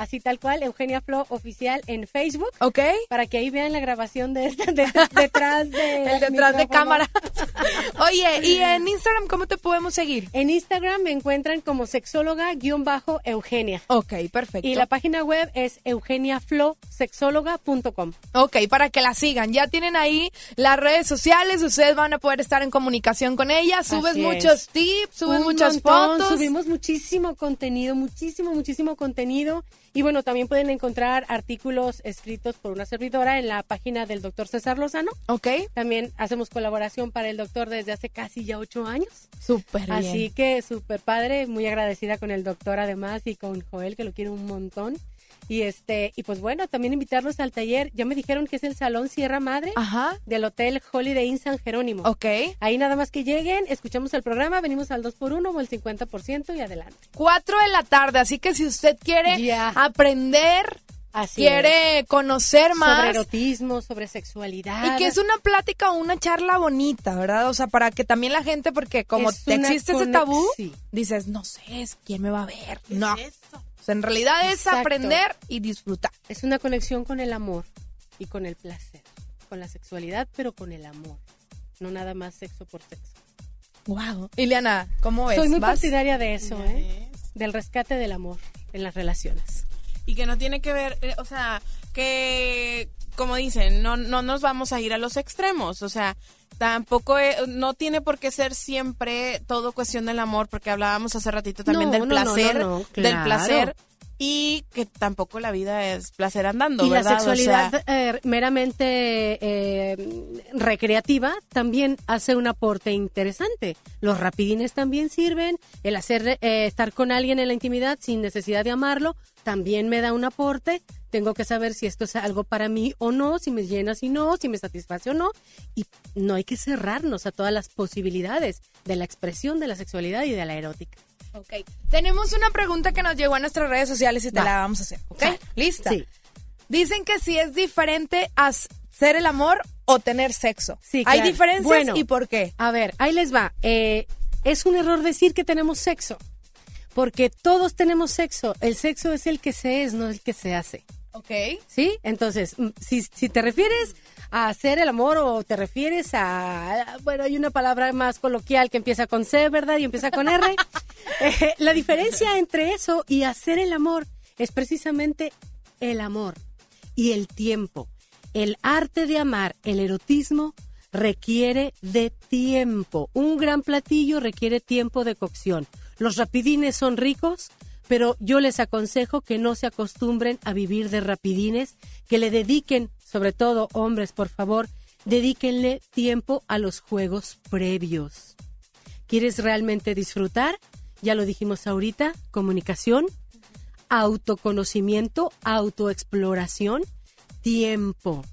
así tal cual, Eugenia Flo Oficial en Facebook. Ok. Para que ahí vean la grabación de esta, de, detrás de... El detrás de cámara. Oye, ¿y en Instagram cómo te podemos seguir? En Instagram me encuentran como sexóloga-eugenia. Ok, perfecto. Y la página web es eugeniaflosexóloga.com. Ok, para que la sigan. Ya tienen ahí las redes sociales, ustedes van a poder estar en comunicación con ella. Subes muchos tips, subes muchas fotos. Subimos muchísimo contenido, muchísimo, muchísimo contenido. Y bueno, también pueden encontrar artículos escritos por una servidora en la página del doctor César Lozano. Ok. También hacemos colaboración para el doctor desde hace casi ya ocho años. Súper bien. Así que súper padre, muy agradecida con el doctor además y con Joel, que lo quiere un montón. Y este, y pues bueno, también invitarlos al taller. Ya me dijeron que es el Salón Sierra Madre del Hotel Holiday Inn San Jerónimo. Ok. Ahí nada más que lleguen, escuchamos el programa, venimos al 2x1 o el 50% y adelante. 4 de la tarde, así que si usted quiere aprender, Así quiere conocer más. Sobre erotismo, sobre sexualidad. Y que es una plática o una charla bonita, ¿verdad? O sea, para que también la gente, porque como Es te existe ese tabú, sí. dices, no sé, es quién me va a ver. No. O sea, en realidad es Exacto. aprender y disfrutar. Es una conexión con el amor y con el placer, con la sexualidad, pero con el amor. No nada más sexo por sexo. Wow. Ileana, ¿cómo ves? Soy muy ¿Vas? partidaria de eso, ¿eh? Del rescate del amor en las relaciones. Y que no tiene que ver, eh, o sea, que como dicen, no, no nos vamos a ir a los extremos, o sea, tampoco, eh, no tiene por qué ser siempre todo cuestión del amor, porque hablábamos hace ratito también No, del no, placer, no, del claro. placer, y que tampoco la vida es placer andando, y la ¿verdad? O sea, sexualidad eh, meramente eh, recreativa también hace un aporte interesante. Los rapidines también sirven, el hacer eh, estar con alguien en la intimidad sin necesidad de amarlo también me da un aporte. Tengo que saber si esto es algo para mí o no, si me llena, si no, si me satisface o no. Y no hay que cerrarnos a todas las posibilidades de la expresión de la sexualidad y de la erótica. Ok. Tenemos una pregunta que nos llegó a nuestras redes sociales y te Va. la vamos a hacer. ¿Ok? ¿Lista? Sí. Dicen que si es diferente hacer el amor o tener sexo. Sí, ¿Hay claro. diferencias Bueno, y por qué? A ver, ahí les va. Eh, es un error decir que tenemos sexo, porque todos tenemos sexo. El sexo es el que se es, no el que se hace. Ok. ¿Sí? Entonces, mm, si, si te refieres a hacer el amor o te refieres a... Bueno, hay una palabra más coloquial que empieza con C, ¿verdad? Y empieza con R. Eh, la diferencia entre eso y hacer el amor es precisamente el amor y el tiempo. El arte de amar, el erotismo, requiere de tiempo. Un gran platillo requiere tiempo de cocción. Los rapidines son ricos, pero yo les aconsejo que no se acostumbren a vivir de rapidines, que le dediquen, sobre todo hombres, por favor, dedíquenle tiempo a los juegos previos. ¿Quieres realmente disfrutar? Ya lo dijimos ahorita, comunicación, autoconocimiento, autoexploración, tiempo.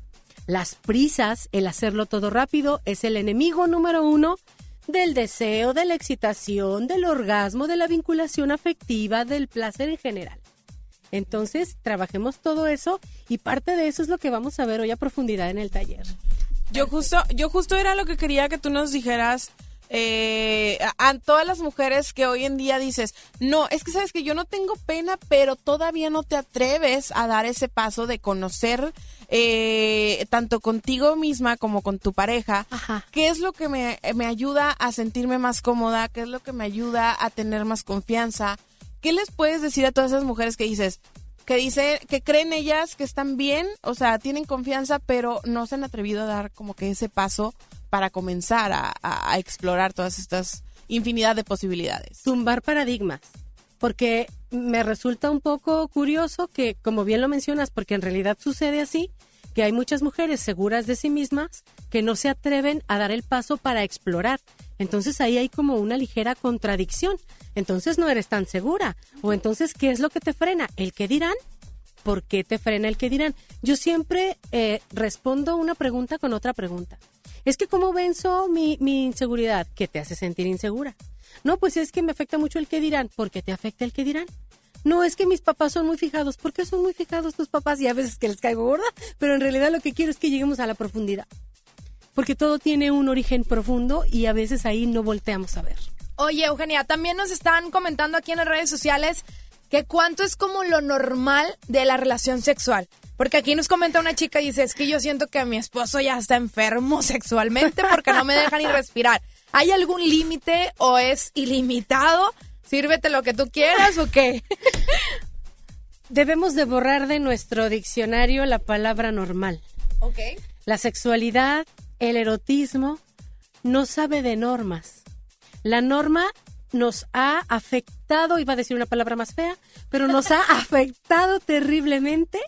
Las prisas, el hacerlo todo rápido, es el enemigo número uno del deseo, de la excitación, del orgasmo, de la vinculación afectiva, del placer en general. Entonces, trabajemos todo eso y parte de eso es lo que vamos a ver hoy a profundidad en el taller. Yo justo, yo justo era lo que quería que tú nos dijeras eh, a, a todas las mujeres que hoy en día dices, no, es que sabes que yo no tengo pena, pero todavía no te atreves a dar ese paso de conocer eh, tanto contigo misma como con tu pareja, qué es lo que me, me ayuda a sentirme más cómoda, qué es lo que me ayuda a tener más confianza. ¿Qué les puedes decir a todas esas mujeres que dices, que dice que creen ellas que están bien, o sea, tienen confianza, pero no se han atrevido a dar como que ese paso para comenzar a, explorar todas estas infinidad de posibilidades. Tumbar paradigmas, porque me resulta un poco curioso que, como bien lo mencionas, porque en realidad sucede así, que hay muchas mujeres seguras de sí mismas que no se atreven a dar el paso para explorar. Entonces ahí hay como una ligera contradicción. Entonces no eres tan segura. O entonces, ¿qué es lo que te frena? ¿El que dirán? ¿Por qué te frena el que dirán? Yo siempre eh, respondo una pregunta con otra pregunta. Es que ¿cómo venzo mi, mi inseguridad? ¿Qué te hace sentir insegura? No, pues es que me afecta mucho el que dirán. ¿Por qué te afecta el que dirán? No, es que mis papás son muy fijados. ¿Por qué son muy fijados tus papás? Y a veces que les caigo gorda, pero en realidad lo que quiero es que lleguemos a la profundidad. Porque todo tiene un origen profundo y a veces ahí no volteamos a ver. Oye, Eugenia, también nos están comentando aquí en las redes sociales que cuánto es como lo normal de la relación sexual. Porque aquí nos comenta una chica y dice, es que yo siento que mi esposo ya está enfermo sexualmente porque no me deja ni respirar. ¿Hay algún límite o es ilimitado? Sírvete lo que tú quieras o qué? Debemos de borrar de nuestro diccionario la palabra normal. Ok. La sexualidad, el erotismo, no sabe de normas. La norma nos ha afectado, iba a decir una palabra más fea, pero nos ha afectado terriblemente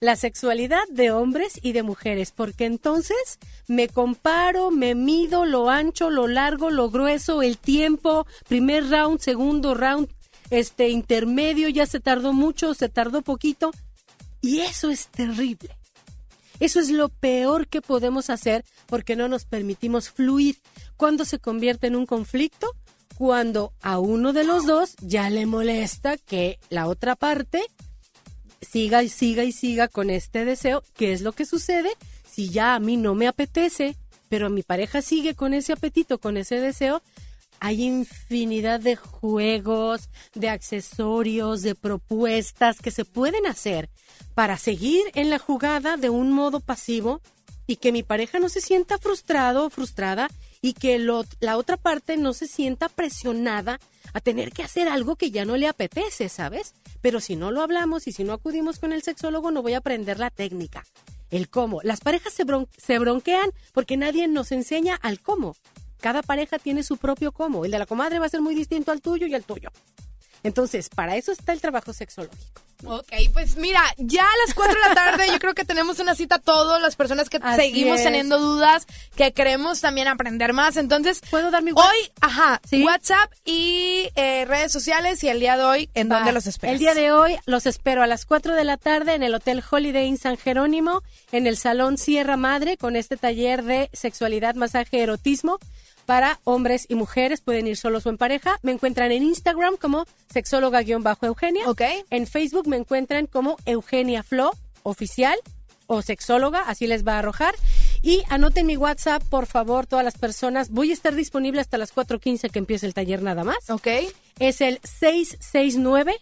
la sexualidad de hombres y de mujeres, porque entonces me comparo, me mido lo ancho, lo largo, lo grueso, el tiempo, primer round, segundo round, este intermedio, ya se tardó mucho, se tardó poquito, Y eso es terrible. Eso es lo peor que podemos hacer porque no nos permitimos fluir. Cuando se convierte en un conflicto, cuando a uno de los dos ya le molesta que la otra parte siga y siga y siga con este deseo, ¿qué es lo que sucede? Si ya a mí no me apetece, pero mi pareja sigue con ese apetito, con ese deseo, hay infinidad de juegos, de accesorios, de propuestas que se pueden hacer para seguir en la jugada de un modo pasivo y que mi pareja no se sienta frustrado o frustrada y que la otra parte no se sienta presionada a tener que hacer algo que ya no le apetece, ¿sabes? Pero si no lo hablamos y si no acudimos con el sexólogo no voy a aprender la técnica, el cómo. Las parejas se, se bronquean porque nadie nos enseña al cómo. Cada pareja tiene su propio cómo. El de la comadre va a ser muy distinto al tuyo y al tuyo. Entonces, para eso está el trabajo sexológico. Ok, pues mira, ya a las 4 de la tarde yo creo que tenemos una cita todos, las personas que Así seguimos es. teniendo dudas, que queremos también aprender más. Entonces, ¿puedo dar mi Hoy, ajá, WhatsApp y eh, redes sociales y el día de hoy, ¿en Va. dónde los esperas? El día de hoy los espero a las 4 de la tarde en el Hotel Holiday Inn San Jerónimo, en el Salón Sierra Madre, con este taller de sexualidad, masaje, erotismo para hombres y mujeres. Pueden ir solos o en pareja. Me encuentran en Instagram como sexóloga-eugenia. Ok. En Facebook me encuentran como Eugenia Flo oficial o sexóloga, así les va a arrojar. Y anoten mi WhatsApp, por favor, todas las personas. Voy a estar disponible hasta las 4.15 que empiece el taller nada más. Ok. Es el 669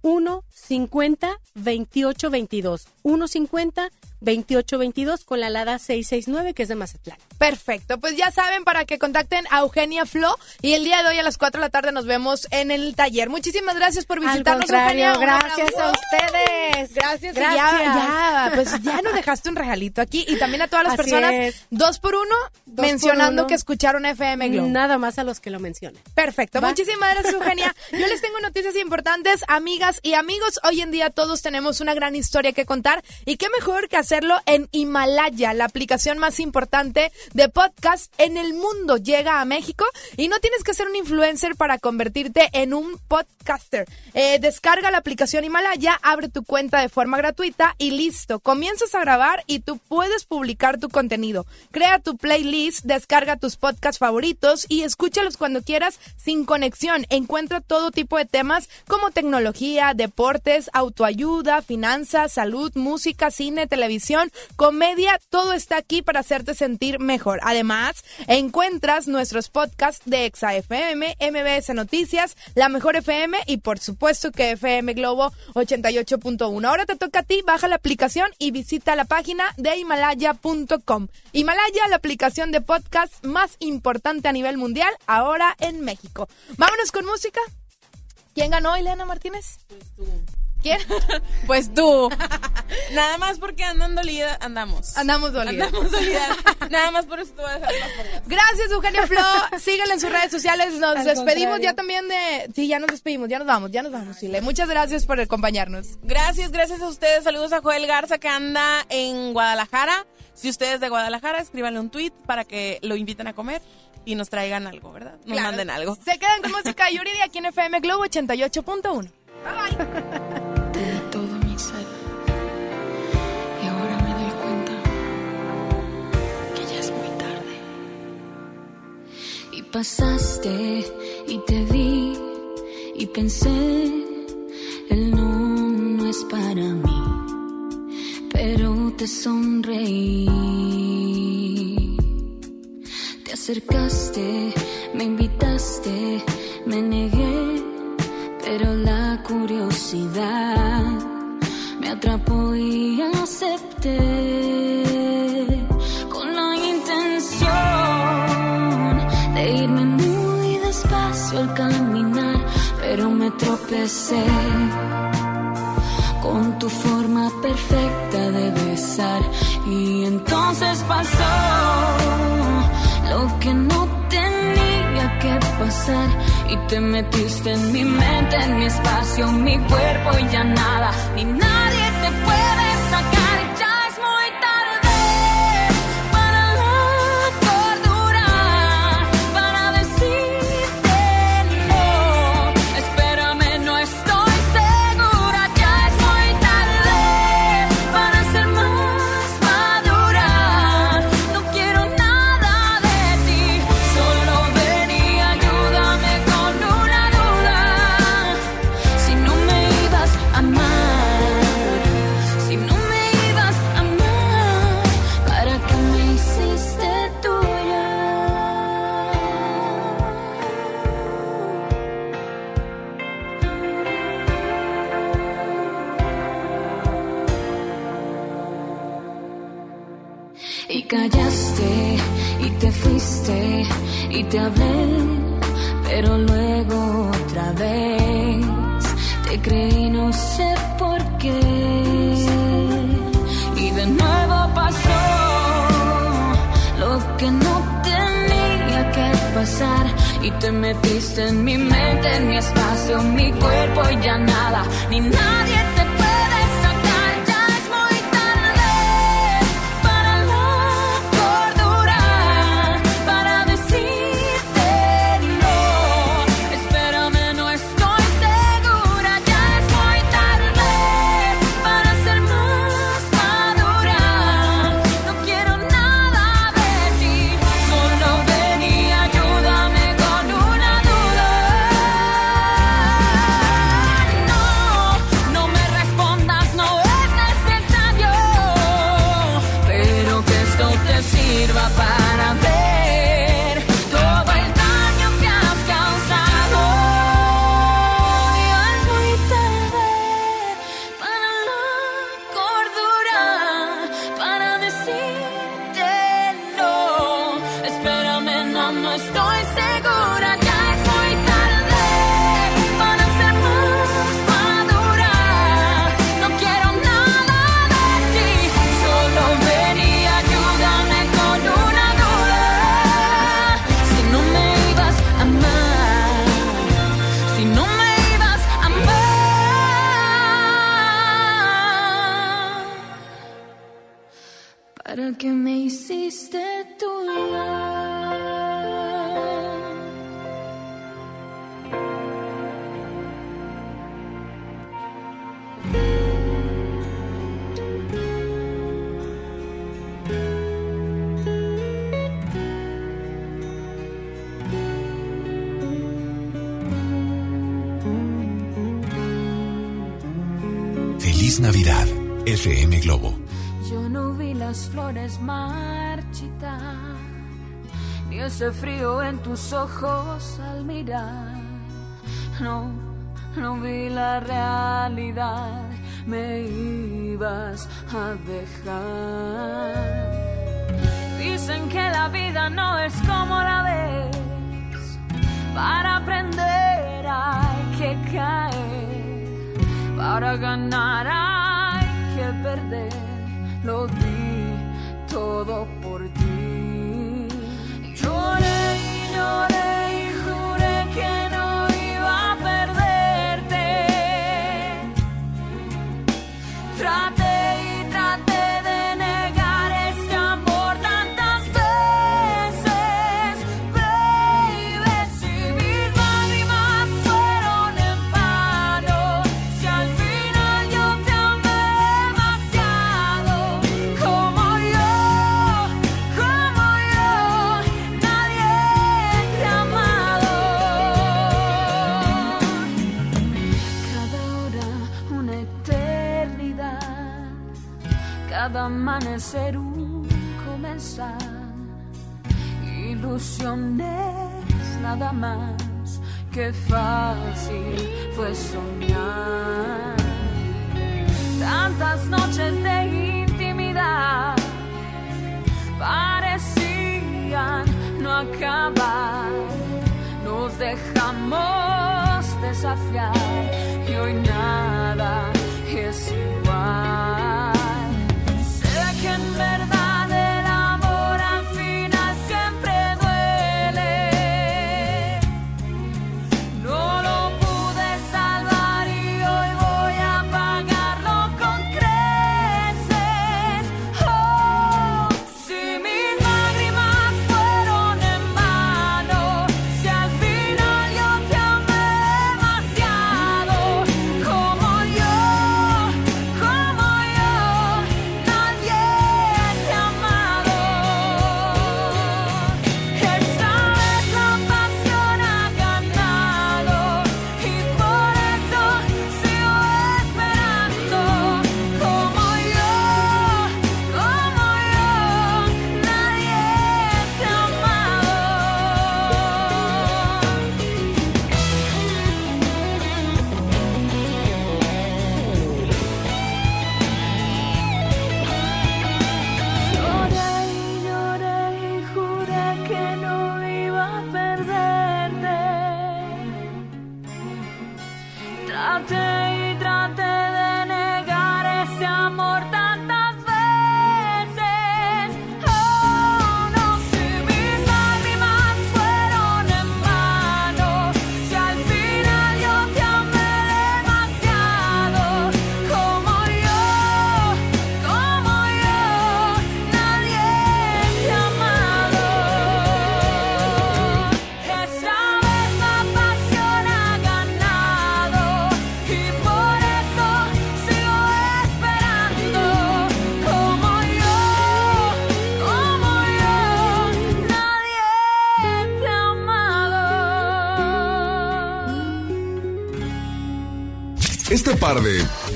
150 2822. 150 2822 con la alada 669 que es de Mazatlán. Perfecto, pues ya saben para que contacten a Eugenia Flo y el día de hoy a las 4 de la tarde nos vemos en el taller. Muchísimas gracias por visitarnos, contrario, Eugenia. Gracias a ustedes. Gracias, Gracias. Ya, ya, pues ya nos dejaste un regalito aquí y también a todas las Así personas es. dos por uno Dos mencionando por uno. que escucharon FM Globo. Nada más a los que lo mencionen. Perfecto, Va. muchísimas gracias Eugenia. Yo les tengo noticias importantes, amigas y amigos. Hoy en día todos tenemos una gran historia que contar y qué mejor que hacerlo en Himalaya, la aplicación más importante de podcast en el mundo. Llega a México y no tienes que ser un influencer para convertirte en un podcaster. Eh, descarga la aplicación Himalaya, abre tu cuenta de forma gratuita y listo. Comienzas a grabar y tú puedes publicar tu contenido. Crea tu playlist, descarga tus podcasts favoritos y escúchalos cuando quieras sin conexión. Encuentra todo tipo de temas como tecnología, deportes, autoayuda, finanzas, salud, música, cine, televisión, comedia. Todo está aquí para hacerte sentir mejor. Además, encuentras nuestros podcasts de Exa FM, MBS Noticias, La Mejor FM y por supuesto que FM Globo 88.1. Ahora te toca a ti, baja la aplicación y visita la página de himalaya.com. Himalaya, la aplicación de podcast más importante a nivel mundial, ahora en México. Vámonos con música. ¿Quién ganó, Ileana Martínez? ¿Quién? Pues tú. Nada más porque andan dolidas, andamos. Andamos dolidas. Andamos dolidas. Nada más por eso te voy a dejar las. Gracias, Eugenio Flo. Síganla en sus redes sociales. Nos Al despedimos contrario. ya también de. Sí, ya nos despedimos. Ya nos vamos. Ya nos vamos, Chile. Muchas gracias por acompañarnos. Gracias, gracias a ustedes. Saludos a Joel Garza que anda en Guadalajara. Si ustedes de Guadalajara, escríbanle un tweet para que lo inviten a comer y nos traigan algo, ¿verdad? Nos Claro. manden algo. Se quedan con música de Yuri de aquí en FM Globo 88.1. Te di pasaste y te vi y pensé, el no, no es para mí, pero te sonreí. Te acercaste, me invitaste, me negué, pero la curiosidad me atrapó y acepté con la intención de irme muy despacio al caminar, pero me tropecé con tu forma perfecta de besar. Y entonces pasó lo que no tenía que pasar y te metiste en mi mente, en mi espacio, mi cuerpo y ya nada, ni nadie te puede y te hablé, pero luego otra vez te creí, no sé por qué. Y de nuevo pasó lo que no tenía que pasar y te metiste en mi mente, en mi espacio, en mi cuerpo y ya nada, ni nadie te ese frío en tus ojos al mirar. No, no vi la realidad, me ibas a dejar. Dicen que la vida no es como la ves, para aprender hay que caer, para ganar qué fácil fue soñar. Tantas noches de intimidad parecían no acabar. Nos dejamos desafiar.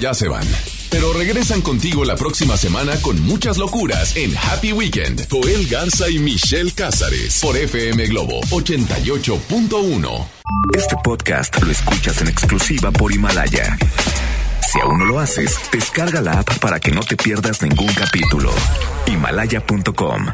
Ya se van. Pero regresan contigo la próxima semana con muchas locuras en Happy Weekend. Joel Garza y Michelle Cázares por FM Globo 88.1. Este podcast lo escuchas en exclusiva por Himalaya. Si aún no lo haces, descarga la app para que no te pierdas ningún capítulo. Himalaya.com